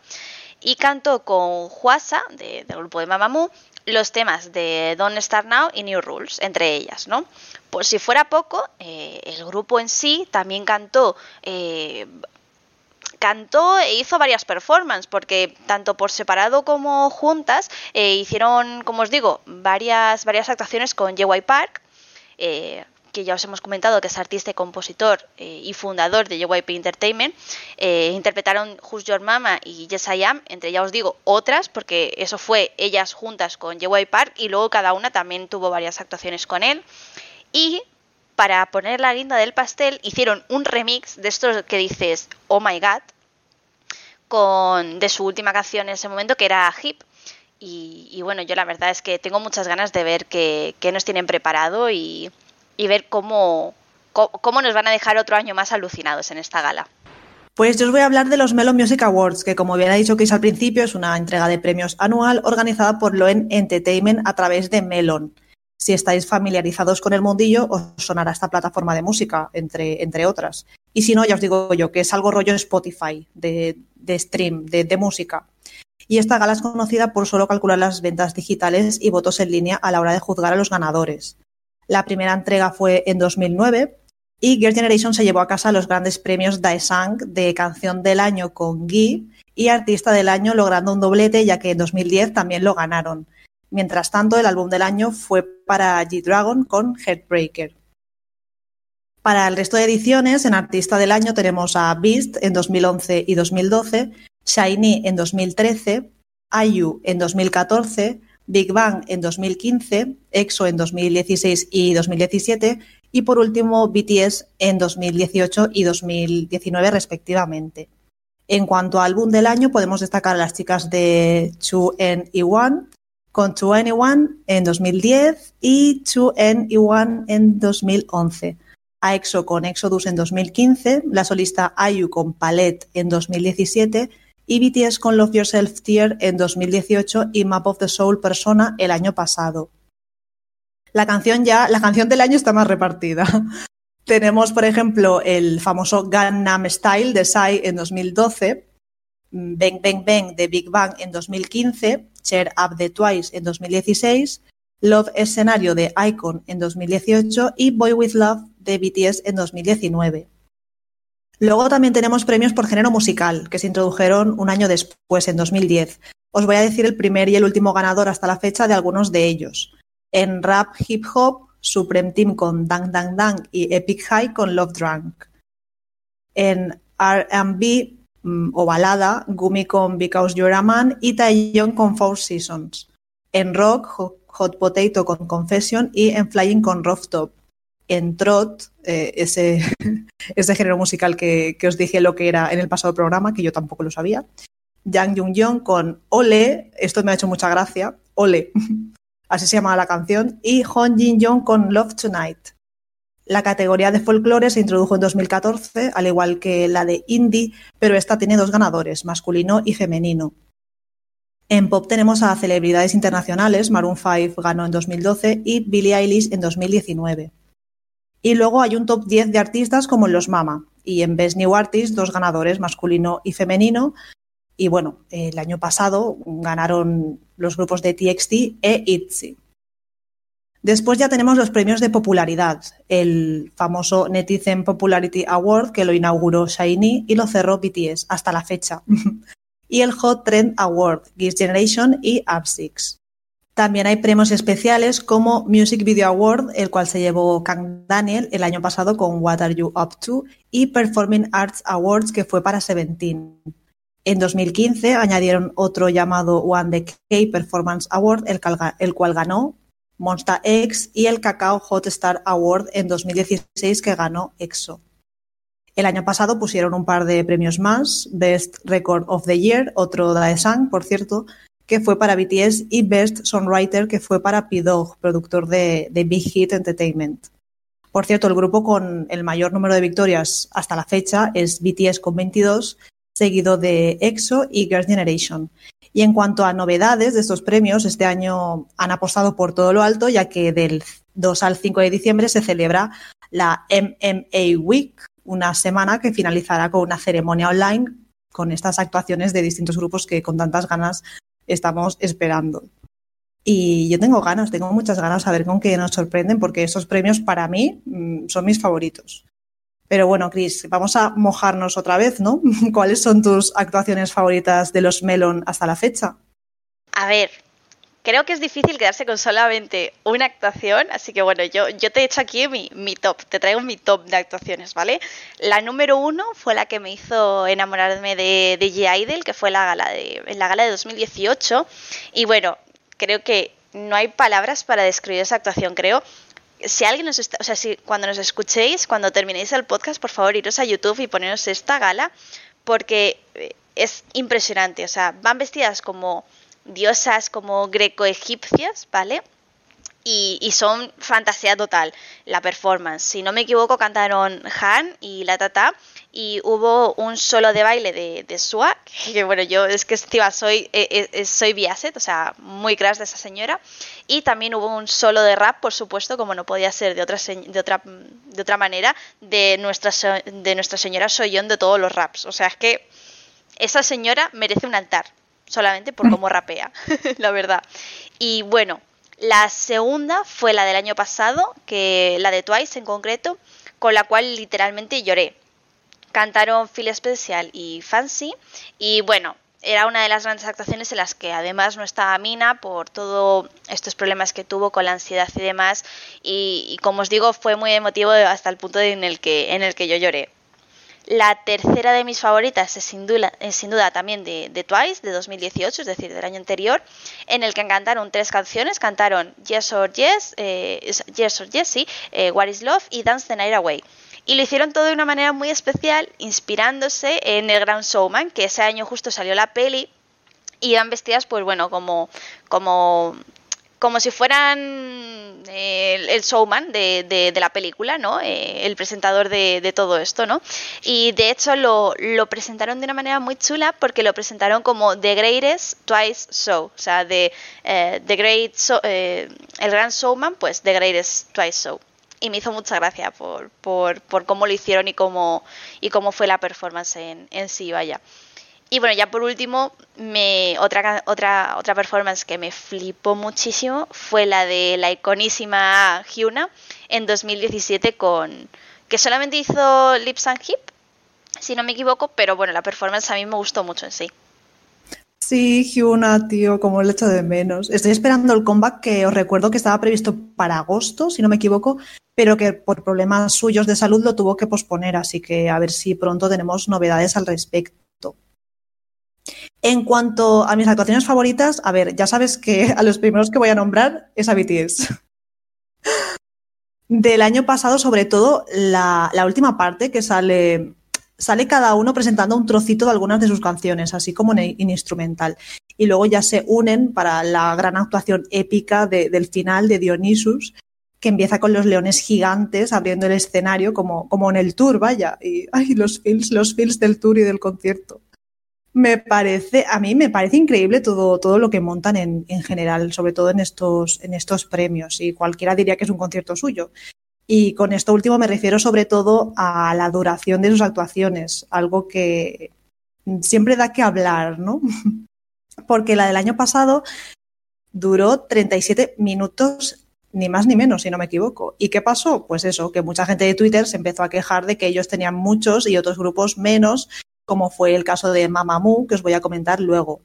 y cantó con Juasa, del grupo de Mamamoo, los temas de Don't Start Now y New Rules, entre ellas, ¿no? Por si fuera poco, eh, el grupo en sí también cantó eh, cantó e hizo varias performances, porque tanto por separado como juntas eh, hicieron, como os digo, varias, varias actuaciones con JY Park que ya os hemos comentado que es artista y compositor eh, y fundador de JYP Entertainment, eh, interpretaron Who's Your Mama y Yes I Am, entre ya os digo otras, porque eso fue ellas juntas con JYP Park y luego cada una también tuvo varias actuaciones con él. Y para poner la guinda del pastel hicieron un remix de estos que dices, oh my god, con, de su última canción en ese momento que era Hip. Y, bueno, yo la verdad es que tengo muchas ganas de ver qué nos tienen preparado y, y ver cómo, cómo nos van a dejar otro año más alucinados en esta gala. Pues yo os voy a hablar de los Melon Music Awards, que como bien ha dicho Chris al principio, es una entrega de premios anual organizada por Loen Entertainment a través de Melon. Si estáis familiarizados con el mundillo, os sonará esta plataforma de música, entre, entre otras. Y si no, ya os digo yo, que es algo rollo Spotify, de, stream, de, de música. Y esta gala es conocida por solo calcular las ventas digitales y votos en línea a la hora de juzgar a los ganadores. La primera entrega fue en 2009 y Girl Generation se llevó a casa los grandes premios Daesang de Canción del Año con Gui y Artista del Año logrando un doblete ya que en 2010 también lo ganaron. Mientras tanto, el álbum del año fue para G-Dragon con Heartbreaker. Para el resto de ediciones, en Artista del Año tenemos a Beast en 2011 y 2012, Shiny en 2013, IU en 2014, Big Bang en 2015, EXO en 2016 y 2017 y por último BTS en 2018 y 2019 respectivamente. En cuanto a álbum del año podemos destacar a las chicas de 2N y 1 con 2NE1 en 2010 y 2NE1 en 2011. A EXO con Exodus en 2015, la solista IU con Palette en 2017 y BTS con Love Yourself Tear en 2018 y Map of the Soul Persona el año pasado. La canción ya, la canción del año está más repartida. Tenemos, por ejemplo, el famoso Gangnam Style de Psy en 2012, Bang Bang Bang de Big Bang en 2015, Cheer Up de Twice en 2016, Love Escenario de Icon en 2018 y Boy With Love de BTS en 2019. Luego también tenemos premios por género musical, que se introdujeron un año después, en 2010. Os voy a decir el primer y el último ganador hasta la fecha de algunos de ellos. En rap hip hop, Supreme Team con Dang Dang Dang y Epic High con Love Drunk. En RB mm, o balada, Gumi con Because You're a Man y Taeyong con Four Seasons. En rock, Hot Potato con Confession y en Flying con Rooftop. En Trot, eh, ese, género musical que, os dije lo que era en el pasado programa, que yo tampoco lo sabía. Yang Jung Jung con Ole, esto me ha hecho mucha gracia, Ole, así se llama la canción, y Hon Jin Young con Love Tonight. La categoría de folclore se introdujo en 2014, al igual que la de indie, pero esta tiene dos ganadores, masculino y femenino. En pop tenemos a celebridades internacionales, Maroon 5 ganó en 2012 y Billie Eilish en 2019. Y luego hay un top 10 de artistas como en los Mama, y en Best New Artist dos ganadores, masculino y femenino. Y bueno, el año pasado ganaron los grupos de TXT e ITZY. Después ya tenemos los premios de popularidad, el famoso Netizen Popularity Award que lo inauguró Shiny y lo cerró BTS hasta la fecha. y el Hot Trend Award, Gears Generation y Up6. También hay premios especiales como Music Video Award, el cual se llevó Kang Daniel el año pasado con What Are You Up To, y Performing Arts Awards, que fue para Seventeen. En 2015 añadieron otro llamado One Decade Performance Award, el, cual ganó Monster X, y el Cacao Hot Star Award en 2016, que ganó EXO. El año pasado pusieron un par de premios más, Best Record of the Year, otro de Sang, por cierto, que fue para BTS, y Best Songwriter, que fue para P-Dog, productor de, de, Big Hit Entertainment. Por cierto, el grupo con el mayor número de victorias hasta la fecha es BTS con 22, seguido de EXO y Girls' Generation. Y en cuanto a novedades de estos premios, este año han apostado por todo lo alto, ya que del 2 al 5 de diciembre se celebra la MMA Week, una semana que finalizará con una ceremonia online con estas actuaciones de distintos grupos que con tantas ganas estamos esperando. Y yo tengo ganas, tengo muchas ganas a ver con qué nos sorprenden, porque esos premios para mí mm, son mis favoritos. Pero bueno, Chris, vamos a mojarnos otra vez, ¿no? ¿Cuáles son tus actuaciones favoritas de los Melon hasta la fecha? A ver, creo que es difícil quedarse con solamente una actuación, así que bueno, yo, yo te he hecho aquí mi, mi, top, te traigo mi top de actuaciones, ¿vale? La número uno fue la que me hizo enamorarme de, de G. que fue la gala de, en la gala de 2018, y bueno, creo que no hay palabras para describir esa actuación, creo. Si alguien nos está, o sea, si cuando nos escuchéis, cuando terminéis el podcast, por favor, iros a YouTube y poneros esta gala, porque eh, es impresionante, o sea, van vestidas como diosas como greco-egipcias, ¿vale? Y, son fantasía total la performance. Si no me equivoco, cantaron Han y la Tata y hubo un solo de baile de, de Sua, que bueno, yo es que soy, eh, eh, soy Biaset, o sea, muy crash de esa señora. Y también hubo un solo de rap, por supuesto, como no podía ser de otra, de otra, de otra manera, de nuestra, de nuestra señora Soyón de todos los raps. O sea, es que esa señora merece un altar solamente por cómo rapea, la verdad. Y bueno, la segunda fue la del año pasado, que la de Twice en concreto, con la cual literalmente lloré. Cantaron Feel Special y Fancy y bueno, era una de las grandes actuaciones en las que además no estaba Mina por todos estos problemas que tuvo con la ansiedad y demás y, y, como os digo fue muy emotivo hasta el punto en el que en el que yo lloré. La tercera de mis favoritas es sin sin duda también de, de, Twice, de 2018, es decir, del año anterior, en el que cantaron tres canciones. Cantaron Yes or Yes, eh, Yes or Yes, sí, eh, What is Love y Dance the Night Away. Y lo hicieron todo de una manera muy especial, inspirándose en el Grand Showman, que ese año justo salió la peli, y iban vestidas, pues bueno, como, como como si fueran eh, el showman de, de, la película, ¿no? Eh, el presentador de, todo esto, ¿no? Y de hecho lo, lo, presentaron de una manera muy chula porque lo presentaron como The Greatest Twice Show, o sea, de eh, The Great show, eh, el gran showman, pues The Greatest Twice Show. Y me hizo mucha gracia por cómo lo hicieron y cómo, y cómo fue la performance en, en sí, vaya. Y bueno, ya por último, me, otra, otra, otra performance que me flipó muchísimo fue la de la iconísima Hyuna en 2017 con que solamente hizo Lips and Hip, si no me equivoco, pero bueno, la performance a mí me gustó mucho en sí. Sí, Hyuna, tío, como el hecho de menos. Estoy esperando el comeback que os recuerdo que estaba previsto para agosto, si no me equivoco, pero que por problemas suyos de salud lo tuvo que posponer, así que a ver si pronto tenemos novedades al respecto. En cuanto a mis actuaciones favoritas, a ver, ya sabes que a los primeros que voy a nombrar es a BTS. Del año pasado, sobre todo, la, última parte que sale sale cada uno presentando un trocito de algunas de sus canciones, así como en, instrumental. Y luego ya se unen para la gran actuación épica del final de Dionysus, que empieza con los leones gigantes abriendo el escenario como, como en el tour, vaya. Y ay, los feels, los feels del tour y del concierto. Me parece, a mí me parece increíble todo, todo lo que montan en, en general, sobre todo en estos, en estos premios. Y cualquiera diría que es un concierto suyo. Y con esto último me refiero sobre todo a la duración de sus actuaciones, algo que siempre da que hablar, ¿no? Porque la del año pasado duró 37 minutos, ni más ni menos, si no me equivoco. ¿Y qué pasó? Pues eso, que mucha gente de Twitter se empezó a quejar de que ellos tenían muchos y otros grupos menos, como fue el caso de Mamamoo, que os voy a comentar luego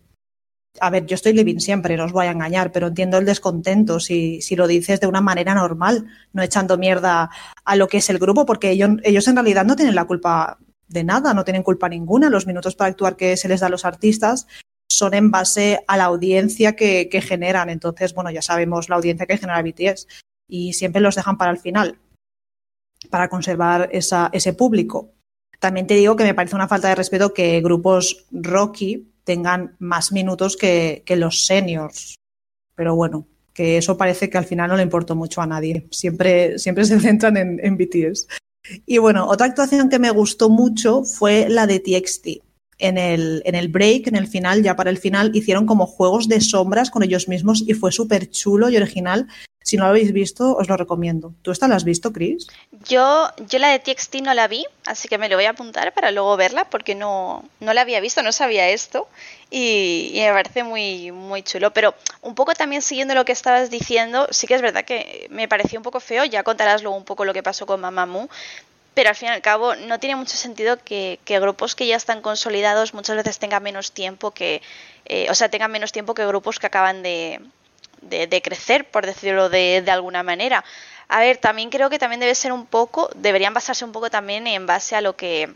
a ver, yo estoy living siempre, no os voy a engañar, pero entiendo el descontento si, si, lo dices de una manera normal, no echando mierda a lo que es el grupo, porque ellos, ellos en realidad no tienen la culpa de nada, no tienen culpa ninguna. Los minutos para actuar que se les da a los artistas son en base a la audiencia que, que generan. Entonces, bueno, ya sabemos la audiencia que genera BTS y siempre los dejan para el final, para conservar esa, ese público. También te digo que me parece una falta de respeto que grupos rocky tengan más minutos que, los seniors. Pero bueno, que eso parece que al final no le importó mucho a nadie. Siempre, siempre se centran en, en BTS. Y bueno, otra actuación que me gustó mucho fue la de TXT. En el, en el break, en el final, ya para el final, hicieron como juegos de sombras con ellos mismos y fue súper chulo y original. Si no lo habéis visto, os lo recomiendo. ¿Tú esta la has visto, Chris? Yo, yo la de TXT no la vi, así que me lo voy a apuntar para luego verla porque no, no la había visto, no sabía esto y, me parece muy, muy chulo. Pero un poco también siguiendo lo que estabas diciendo, sí que es verdad que me pareció un poco feo, ya contarás luego un poco lo que pasó con Mamamoo, pero al fin y al cabo no tiene mucho sentido que, grupos que ya están consolidados muchas veces tengan menos tiempo que, eh, o sea, tengan menos tiempo que grupos que acaban de de, crecer, por decirlo de, de, alguna manera. A ver, también creo que también debe ser un poco, deberían basarse un poco también en base a lo que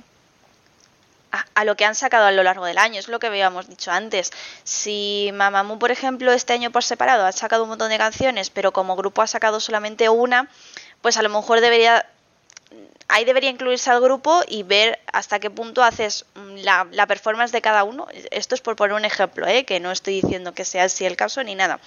a, lo que han sacado a lo largo del año, es lo que habíamos dicho antes. Si Mamamoo, por ejemplo, este año por separado ha sacado un montón de canciones, pero como grupo ha sacado solamente una, pues a lo mejor debería ahí debería incluirse al grupo y ver hasta qué punto haces mm, la, performance de cada uno. Esto es por poner un ejemplo, ¿eh? que no estoy diciendo que sea así el caso ni nada.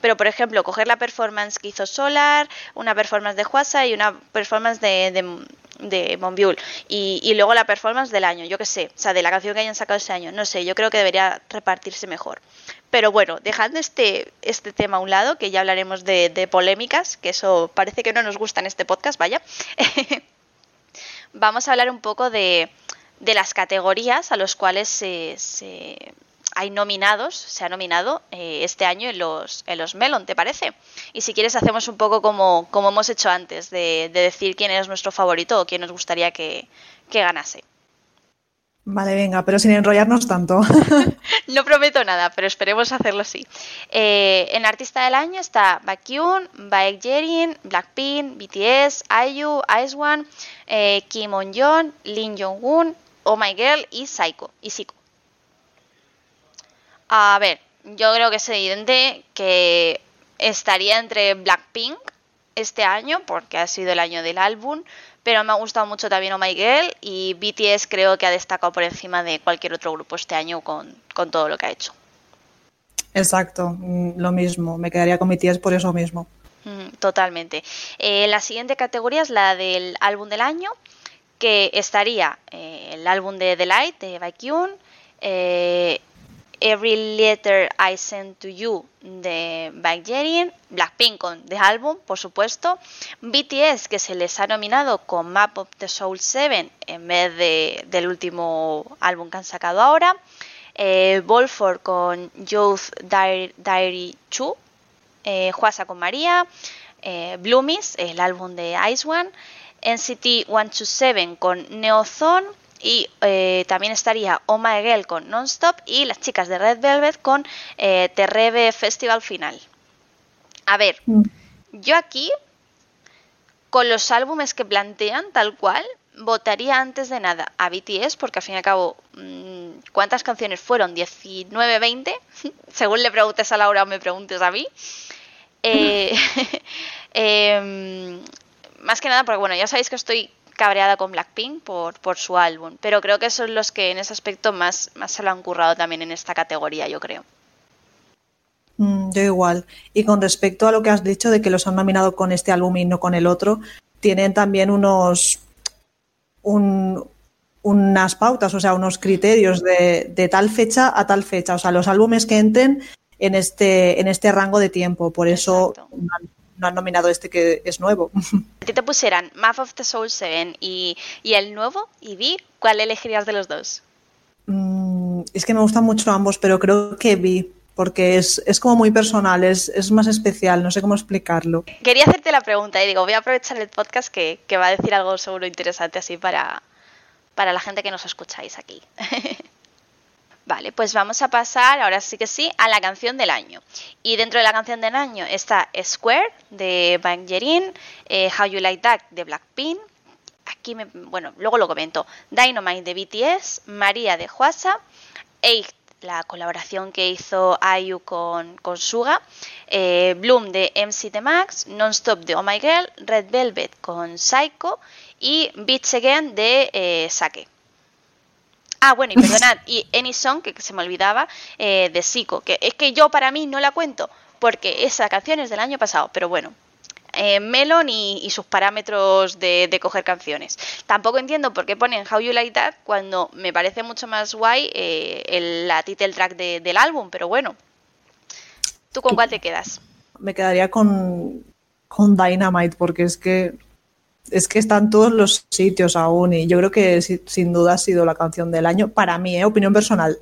Pero, por ejemplo, coger la performance que hizo Solar, una performance de Huasa y una performance de, de, Monbiul. Y, y, luego la performance del año, yo qué sé, o sea, de la canción que hayan sacado ese año. No sé, yo creo que debería repartirse mejor. Pero bueno, dejando este, este tema a un lado, que ya hablaremos de polémicas, que eso parece que no nos gusta en este podcast, vaya. vamos a hablar un poco de, de las categorías a los cuales se, hay nominados, se ha nominado eh, este año en los, en los Melon, ¿te parece? Y si quieres hacemos un poco como, como hemos hecho antes, de, de, decir quién es nuestro favorito o quién nos gustaría que, que ganase. Vale, venga, pero sin enrollarnos tanto. no prometo nada, pero esperemos hacerlo así. Eh, en artista del año está Baekhyun, Baekjerin, Blackpink, BTS, IU, IZ*ONE, eh, Kim On-yeon, Lin Jong-un, Oh My Girl y Psycho. Y Psycho. A ver, yo creo que es evidente que estaría entre Blackpink este año, porque ha sido el año del álbum, pero me ha gustado mucho también Oh My Girl y BTS creo que ha destacado por encima de cualquier otro grupo este año con, todo lo que ha hecho. Exacto, mm, lo mismo, me quedaría con BTS por eso mismo. totalmente. Eh, la siguiente categoría es la del álbum del año, que estaría eh, el álbum de The Light de Baekhyun, eh, Every Letter I Send to You de Baekhyun, Blackpink con The Album, por supuesto, BTS que se les ha nominado con Map of the Soul 7 en vez de, del último álbum que han sacado ahora, eh, con Youth Diary, 2, eh, Huasa con María, eh, Bloomies, el álbum de Ice One, NCT 127 con Neozone, y eh, también estaría Oh My Girl con Nonstop y las chicas de Red Velvet con eh, Terrebe Festival Final. A ver, mm. yo aquí, con los álbumes que plantean tal cual, votaría antes de nada a BTS, porque al fin y al cabo, mm, ¿cuántas canciones fueron? ¿19, 20? Según le preguntes a Laura o me preguntes a mí. Eh, em, más que nada, porque bueno, ya sabéis que estoy cabreada con Blackpink por, por su álbum, pero creo que son los que en ese aspecto más, más se lo han currado también en esta categoría, yo creo. Mm, yo igual. Y con respecto a lo que has dicho de que los han nominado con este álbum y no con el otro, tienen también unos unas pautas, o sea, unos criterios de, de, tal fecha a tal fecha. O sea, los álbumes que entren en este, en este rango de tiempo. Por eso no han, nominado este que es nuevo. A ti te pusieran Map of the Soul 7 y, y el nuevo, y Vi, ¿cuál elegirías de los dos? Mm, es que me gustan mucho ambos, pero creo que Vi porque es, es, como muy personal, es, es, más especial, no sé cómo explicarlo. Quería hacerte la pregunta y digo, voy a aprovechar el podcast que, que va a decir algo seguro interesante así para, para la gente que nos escucháis aquí. Vale, pues vamos a pasar, ahora sí que sí, a la canción del año. Y dentro de la canción del año está Square de Bang eh, How You Like That de Blackpink, aquí me, bueno, luego lo comento, Dynamite de BTS, María de Huasa, Eight la colaboración que hizo IU con, con Suga, eh, Bloom de MC The Max, Nonstop de Oh My Girl, Red Velvet con Psycho y Beats Again de eh, Sake. Ah, bueno, y perdonad, y Any Song, que se me olvidaba, eh, de Psycho, que es que yo para mí no la cuento, porque esa canción es del año pasado, pero bueno, eh, Melon y, sus parámetros de, coger canciones. Tampoco entiendo por qué ponen How You Like That cuando me parece mucho más guay eh, la title track del álbum, pero bueno. ¿Tú con cuál te quedas? Me quedaría con, con Dynamite porque es que es que están todos los sitios aún y yo creo que sin duda ha sido la canción del año para mí, ¿eh? opinión personal.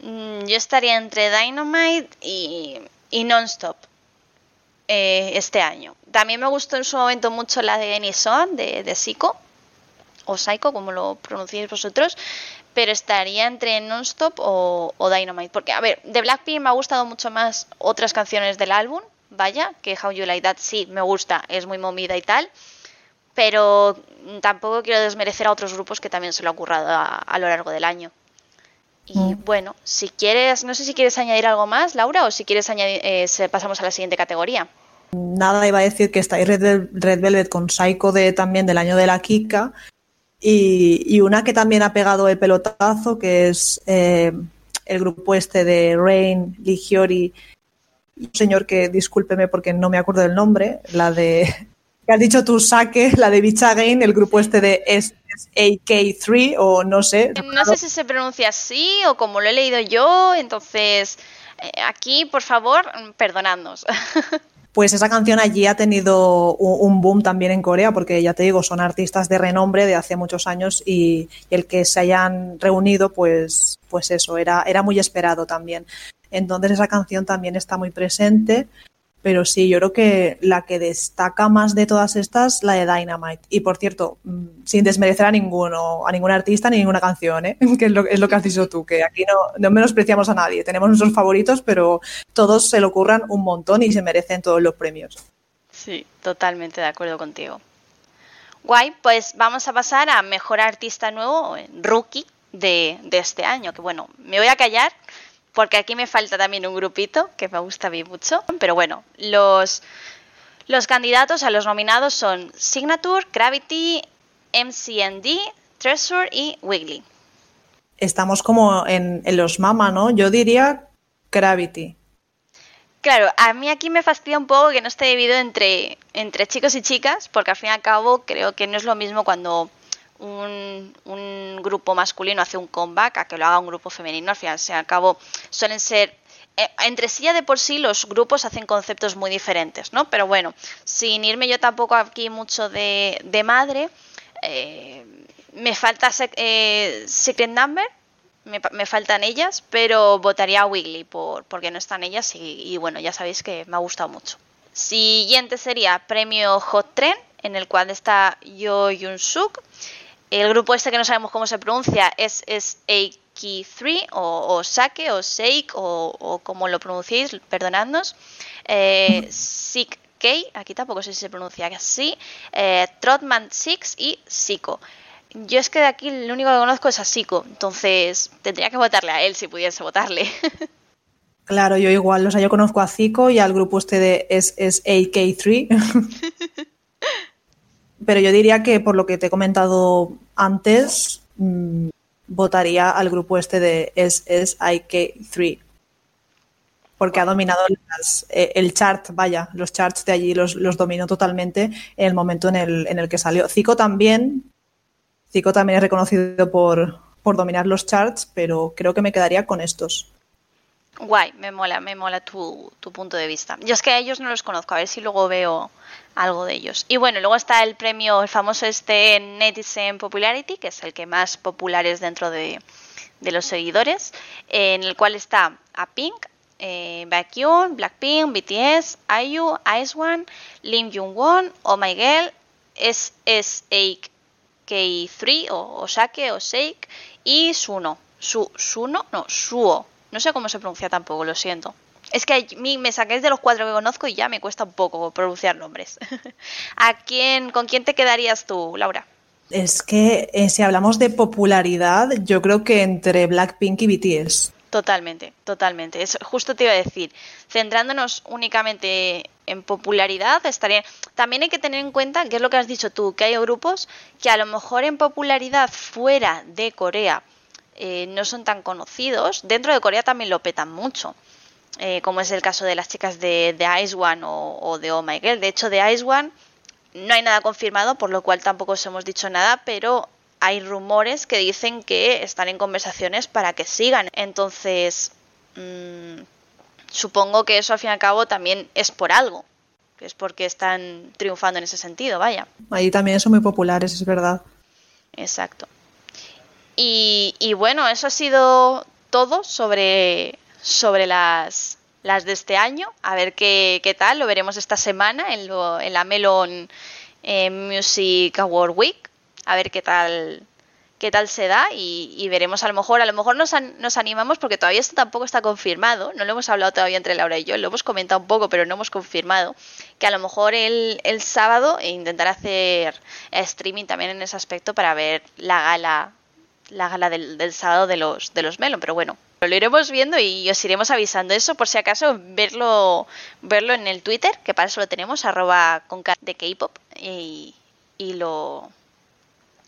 Mm, yo estaría entre Dynamite y, y Nonstop. Eh, este año. También me gustó en su momento mucho la de Enison, de, de Psycho, o Psycho, como lo pronunciáis vosotros, pero estaría entre Nonstop o, o Dynamite. Porque, a ver, de Blackpink me ha gustado mucho más otras canciones del álbum, vaya, que How You Like That sí me gusta, es muy movida y tal, pero tampoco quiero desmerecer a otros grupos que también se lo ha currado a, lo largo del año. Y mm. bueno, si quieres, no sé si quieres añadir algo más, Laura, o si quieres añadir, eh, pasamos a la siguiente categoría. Nada, iba a decir que está ahí Red, Velvet con Psycho de, también del año de la Kika. Y, una que también ha pegado el pelotazo, que es eh, el grupo este de Rain, Ligiori, un señor que discúlpeme porque no me acuerdo del nombre, la de que has dicho tú, Saque, la de Beach Again, el grupo este de SAK3 o no sé. No sé si se pronuncia así o como lo he leído yo, entonces eh, aquí, por favor, perdonadnos. Pues esa canción allí ha tenido un boom también en Corea, porque ya te digo, son artistas de renombre de hace muchos años y, el que se hayan reunido, pues, pues eso, era, era muy esperado también. Entonces esa canción también está muy presente. Pero sí, yo creo que la que destaca más de todas estas, la de Dynamite. Y por cierto, mm, sin desmerecer a ninguno, a ningún artista ni ninguna canción, ¿eh? que es lo, es lo que has dicho tú, que aquí no, no menospreciamos a nadie. Tenemos nuestros favoritos, pero todos se lo ocurran un montón y se merecen todos los premios. Sí, totalmente de acuerdo contigo. Guay, pues vamos a pasar a mejor artista nuevo, rookie de, de este año. Que bueno, me voy a callar porque aquí me falta también un grupito que me gusta a mí mucho. Pero bueno, los, los candidatos a los nominados son Signature, Gravity, MCND, Treasure y Wiggly. Estamos como en, los mama, ¿no? Yo diría Gravity. Claro, a mí aquí me fastidia un poco que no esté dividido entre, entre chicos y chicas, porque al fin y al cabo creo que no es lo mismo cuando un, grupo masculino hace un comeback a que lo haga un grupo femenino. Al fin al cabo, suelen ser. Eh, entre sí ya de por sí los grupos hacen conceptos muy diferentes, ¿no? Pero bueno, sin irme yo tampoco aquí mucho de, madre, eh, me falta eh, Secret Number, me, faltan ellas, pero votaría a Wiggly por, porque no están ellas y, bueno, ya sabéis que me ha gustado mucho. Siguiente sería premio Hot Trend, en el cual está Yo Yun Suk el grupo este que no sabemos cómo se pronuncia es, es 3 o, o Sake o Seik o, como lo pronunciéis, perdonadnos. Eh, aquí tampoco sé si se pronuncia así, eh, Trotman Six y Siko. Yo es que de aquí lo único que conozco es a Siko, entonces tendría que votarle a él si pudiese votarle. Claro, yo igual, o sea, yo conozco a Zico y al grupo este de SSAK3. Pero yo diría que por lo que te he comentado antes, mm, votaría al grupo este de SSIK3. Porque ha dominado eh, el chart, vaya, los charts de allí los, dominó totalmente en el momento en el, en el que salió. Zico también, Zico también es reconocido por, por dominar los charts, pero creo que me quedaría con estos. Guay, me mola, me mola tu, punto de vista. Yo es que a ellos no los conozco, a ver si luego veo algo de ellos. Y bueno, luego está el premio, el famoso este Netizen Popularity, que es el que más popular es dentro de, los seguidores, en el cual está a Pink, eh, Baekhyun, Blackpink, BTS, IU, Ice One, Lim Jung Won, Oh My Girl, SSAK3 o, o o Shake y Suno. Su, Suno, no, Suo no sé cómo se pronuncia tampoco, lo siento. Es que me saquéis de los cuatro que conozco y ya me cuesta un poco pronunciar nombres. ¿A quién, ¿Con quién te quedarías tú, Laura? Es que eh, si hablamos de popularidad, yo creo que entre Blackpink y BTS. Totalmente, totalmente. Es, justo te iba a decir, centrándonos únicamente en popularidad, estaría. También hay que tener en cuenta, que es lo que has dicho tú, que hay grupos que a lo mejor en popularidad fuera de Corea eh, no son tan conocidos. Dentro de Corea también lo petan mucho. Eh, como es el caso de las chicas de, Ice One o, de Oh My Girl. De hecho, de Ice One no hay nada confirmado, por lo cual tampoco os hemos dicho nada, pero hay rumores que dicen que están en conversaciones para que sigan. Entonces, mm, supongo que eso al fin y al cabo también es por algo. Que es porque están triunfando en ese sentido, vaya. Ahí también son muy populares, es verdad. Exacto. Y, bueno, eso ha sido todo sobre, sobre las, las de este año. A ver qué, qué tal, lo veremos esta semana en, en la Melon eh, Music Award Week. A ver qué tal qué tal se da y, veremos a lo mejor, a lo mejor nos, nos, animamos porque todavía esto tampoco está confirmado, no lo hemos hablado todavía entre Laura y yo, lo hemos comentado un poco pero no hemos confirmado, que a lo mejor el, el sábado intentar hacer streaming también en ese aspecto para ver la gala la gala del, sábado de los, de los Melon, pero bueno, lo iremos viendo y os iremos avisando eso por si acaso verlo verlo en el Twitter, que para eso lo tenemos, arroba con de K-pop y, y lo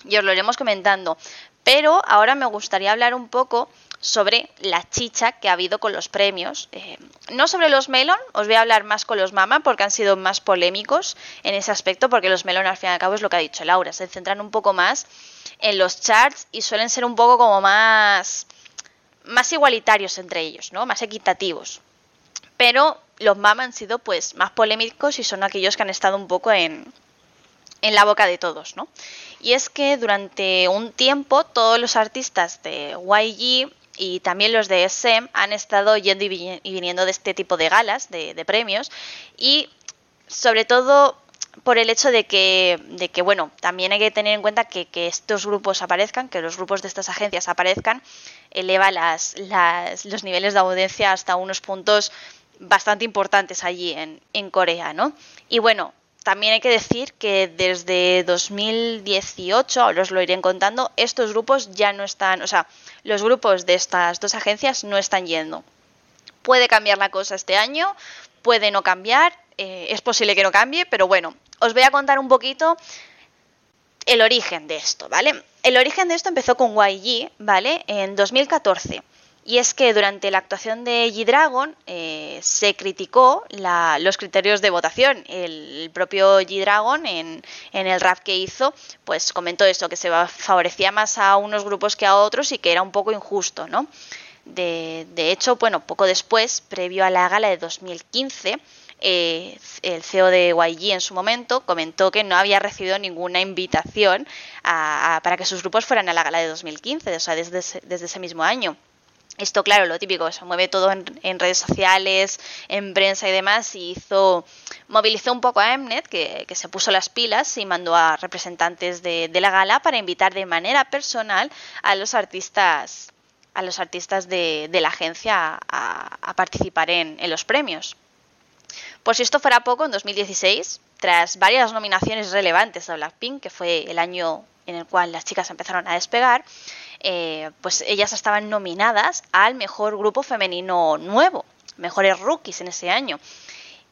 y os lo iremos comentando. Pero ahora me gustaría hablar un poco sobre la chicha que ha habido con los premios. Eh, no sobre los Melon, os voy a hablar más con los Mama porque han sido más polémicos en ese aspecto, porque los Melon al fin y al cabo es lo que ha dicho Laura, se centran un poco más en los charts y suelen ser un poco como más, más igualitarios entre ellos, ¿no? Más equitativos. Pero los Mama han sido pues más polémicos y son aquellos que han estado un poco en, en la boca de todos, ¿no? Y es que durante un tiempo todos los artistas de YG y también los de SM han estado yendo y viniendo de este tipo de galas, de premios, y sobre todo por el hecho de que, bueno, también hay que tener en cuenta que, que estos grupos aparezcan, que los grupos de estas agencias aparezcan, eleva las, las, los niveles de audiencia hasta unos puntos bastante importantes allí en, en Corea, ¿no? Y bueno, también hay que decir que desde 2018, ahora os lo iré contando, estos grupos ya no están, o sea, los grupos de estas dos agencias no están yendo. Puede cambiar la cosa este año, puede no cambiar, eh, es posible que no cambie, pero bueno, os voy a contar un poquito el origen de esto, ¿vale? El origen de esto empezó con YG, ¿vale? En 2014. Y es que durante la actuación de G-Dragon eh, se criticó los criterios de votación. El, propio G-Dragon en, el rap que hizo, pues comentó esto, que se favorecía más a unos grupos que a otros y que era un poco injusto, ¿no? De, de hecho, bueno, poco después, previo a la gala de 2015, eh, el CEO de YG en su momento comentó que no había recibido ninguna invitación para que sus grupos fueran a la gala de 2015, o sea, desde desde ese mismo año. Esto, claro, lo típico, se mueve todo en, redes sociales, en prensa y demás, y hizo, movilizó un poco a Mnet, que, se puso las pilas y mandó a representantes de, la gala para invitar de manera personal a los artistas, a los artistas de, la agencia a, participar en, los premios. Por si esto fuera poco, en 2016, tras varias nominaciones relevantes de Blackpink, que fue el año en el cual las chicas empezaron a despegar, eh, pues ellas estaban nominadas al mejor grupo femenino nuevo, mejores rookies en ese año.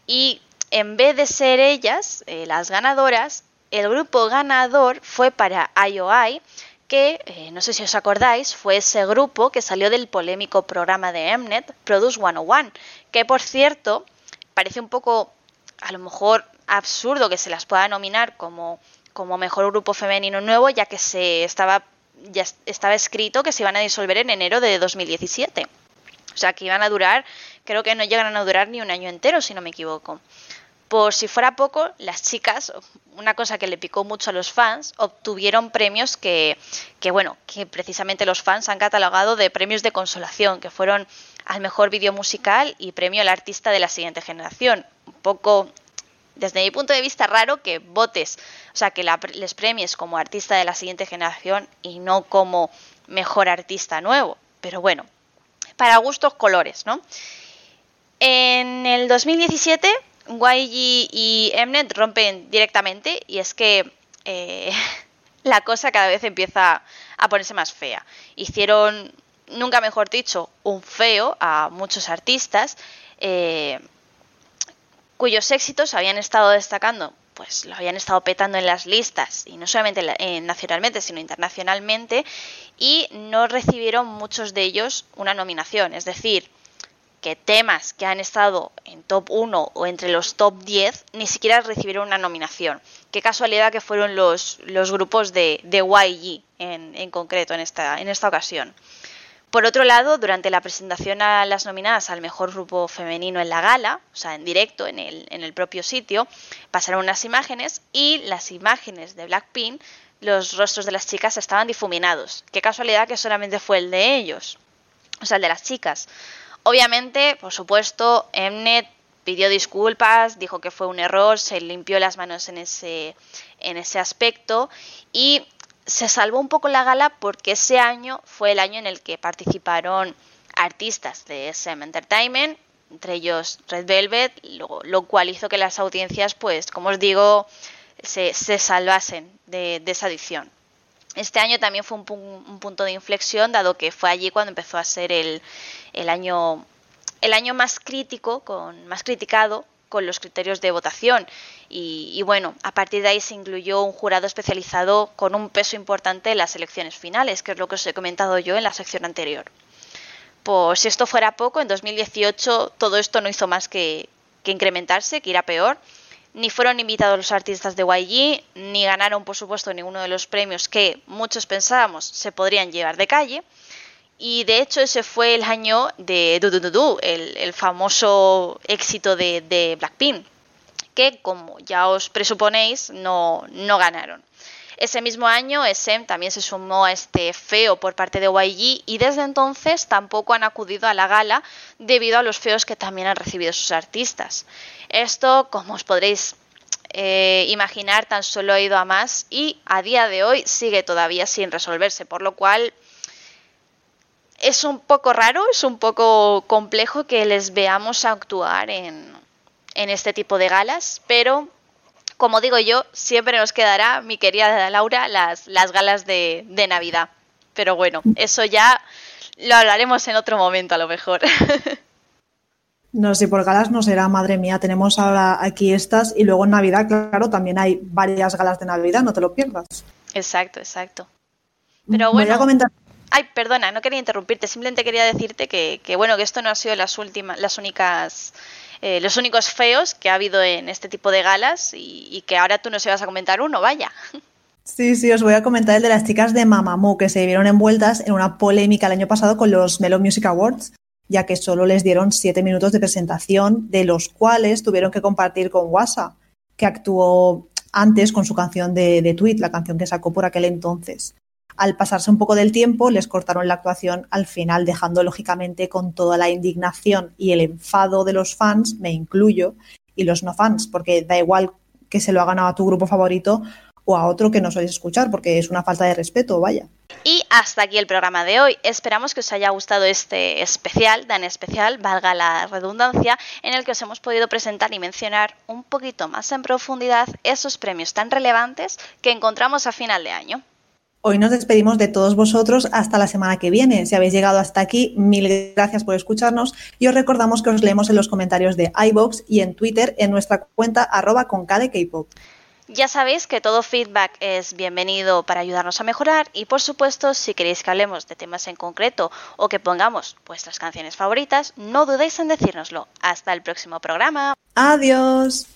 Y en vez de ser ellas eh, las ganadoras, el grupo ganador fue para IOI, que, eh, no sé si os acordáis, fue ese grupo que salió del polémico programa de Mnet, Produce 101, que por cierto parece un poco, a lo mejor, absurdo que se las pueda nominar como, como mejor grupo femenino nuevo, ya que se estaba, ya estaba escrito que se iban a disolver en enero de 2017. O sea, que iban a durar, creo que no llegan a durar ni un año entero, si no me equivoco. Por si fuera poco, las chicas, una cosa que le picó mucho a los fans, obtuvieron premios que, bueno, que precisamente los fans han catalogado de premios de consolación, que fueron al mejor vídeo musical y premio al artista de la siguiente generación. Un poco, desde mi punto de vista, raro que votes, o sea, que les premies como artista de la siguiente generación y no como mejor artista nuevo. Pero bueno, para gustos colores, ¿no? En el 2017 YG y Mnet rompen directamente y es que eh, la cosa cada vez empieza a ponerse más fea. Hicieron, nunca mejor dicho, un feo a muchos artistas eh, cuyos éxitos habían estado destacando, pues lo habían estado petando en las listas y no solamente eh, nacionalmente, sino internacionalmente y no recibieron muchos de ellos una nominación. Es decir, que temas que han estado en top 1 o entre los top 10 ni siquiera recibieron una nominación. Qué casualidad que fueron los, los grupos de, de YG en, en, concreto en esta, en esta ocasión. Por otro lado, durante la presentación a las nominadas al mejor grupo femenino en la gala, o sea, en directo, en el, en el propio sitio, pasaron unas imágenes y las imágenes de Blackpink, los rostros de las chicas estaban difuminados. Qué casualidad que solamente fue el de ellos, o sea, el de las chicas. Obviamente, por supuesto, Mnet pidió disculpas, dijo que fue un error, se limpió las manos en ese, en ese aspecto y se salvó un poco la gala porque ese año fue el año en el que participaron artistas de SM Entertainment, entre ellos Red Velvet, lo, cual hizo que las audiencias, pues, como os digo, se, se salvasen de, de, esa edición. Este año también fue un, un, punto de inflexión, dado que fue allí cuando empezó a ser el, el año, el año más crítico, con, más criticado con los criterios de votación. Y, y, bueno, a partir de ahí se incluyó un jurado especializado con un peso importante en las elecciones finales, que es lo que os he comentado yo en la sección anterior. Pues si esto fuera poco, en 2018 todo esto no hizo más que, incrementarse, que ir peor. Ni fueron invitados los artistas de YG, ni ganaron, por supuesto, ninguno de los premios que muchos pensábamos se podrían llevar de calle. Y de hecho ese fue el año de Du Du Du Du, el, el famoso éxito de, de, Blackpink, que como ya os presuponéis no, no ganaron. Ese mismo año SM también se sumó a este feo por parte de YG y desde entonces tampoco han acudido a la gala debido a los feos que también han recibido sus artistas. Esto, como os podréis eh, imaginar, tan solo ha ido a más y a día de hoy sigue todavía sin resolverse, por lo cual es un poco raro, es un poco complejo que les veamos actuar en, en este tipo de galas, pero como digo yo, siempre nos quedará, mi querida Laura, las, las galas de, de Navidad. Pero bueno, eso ya lo hablaremos en otro momento a lo mejor. No, si por galas no será, madre mía, tenemos ahora aquí estas y luego en Navidad, claro, también hay varias galas de Navidad, no te lo pierdas. Exacto, exacto. Pero bueno. Voy a comentar Ay, perdona, no quería interrumpirte, simplemente quería decirte que, que bueno, que esto no ha sido las últimas, las únicas, eh, los únicos feos que ha habido en este tipo de galas y, que ahora tú nos ibas a comentar uno, vaya. Sí, sí, os voy a comentar el de las chicas de Mamamoo que se vieron envueltas en una polémica el año pasado con los Melon Music Awards, ya que solo les dieron siete minutos de presentación, de los cuales tuvieron que compartir con Wasa, que actuó antes con su canción de, de Tweet, la canción que sacó por aquel entonces al pasarse un poco del tiempo, les cortaron la actuación al final, dejando lógicamente con toda la indignación y el enfado de los fans, me incluyo, y los no fans, porque da igual que se lo ha ganado a tu grupo favorito o a otro que no sois escuchar, porque es una falta de respeto, vaya. Y hasta aquí el programa de hoy. Esperamos que os haya gustado este especial, tan especial, valga la redundancia, en el que os hemos podido presentar y mencionar un poquito más en profundidad esos premios tan relevantes que encontramos a final de año. Hoy nos despedimos de todos vosotros hasta la semana que viene. Si habéis llegado hasta aquí, mil gracias por escucharnos y os recordamos que os leemos en los comentarios de iBox y en Twitter en nuestra cuenta arroba con K-pop. Ya sabéis que todo feedback es bienvenido para ayudarnos a mejorar y por supuesto si queréis que hablemos de temas en concreto o que pongamos vuestras canciones favoritas, no dudéis en decírnoslo. Hasta el próximo programa. Adiós.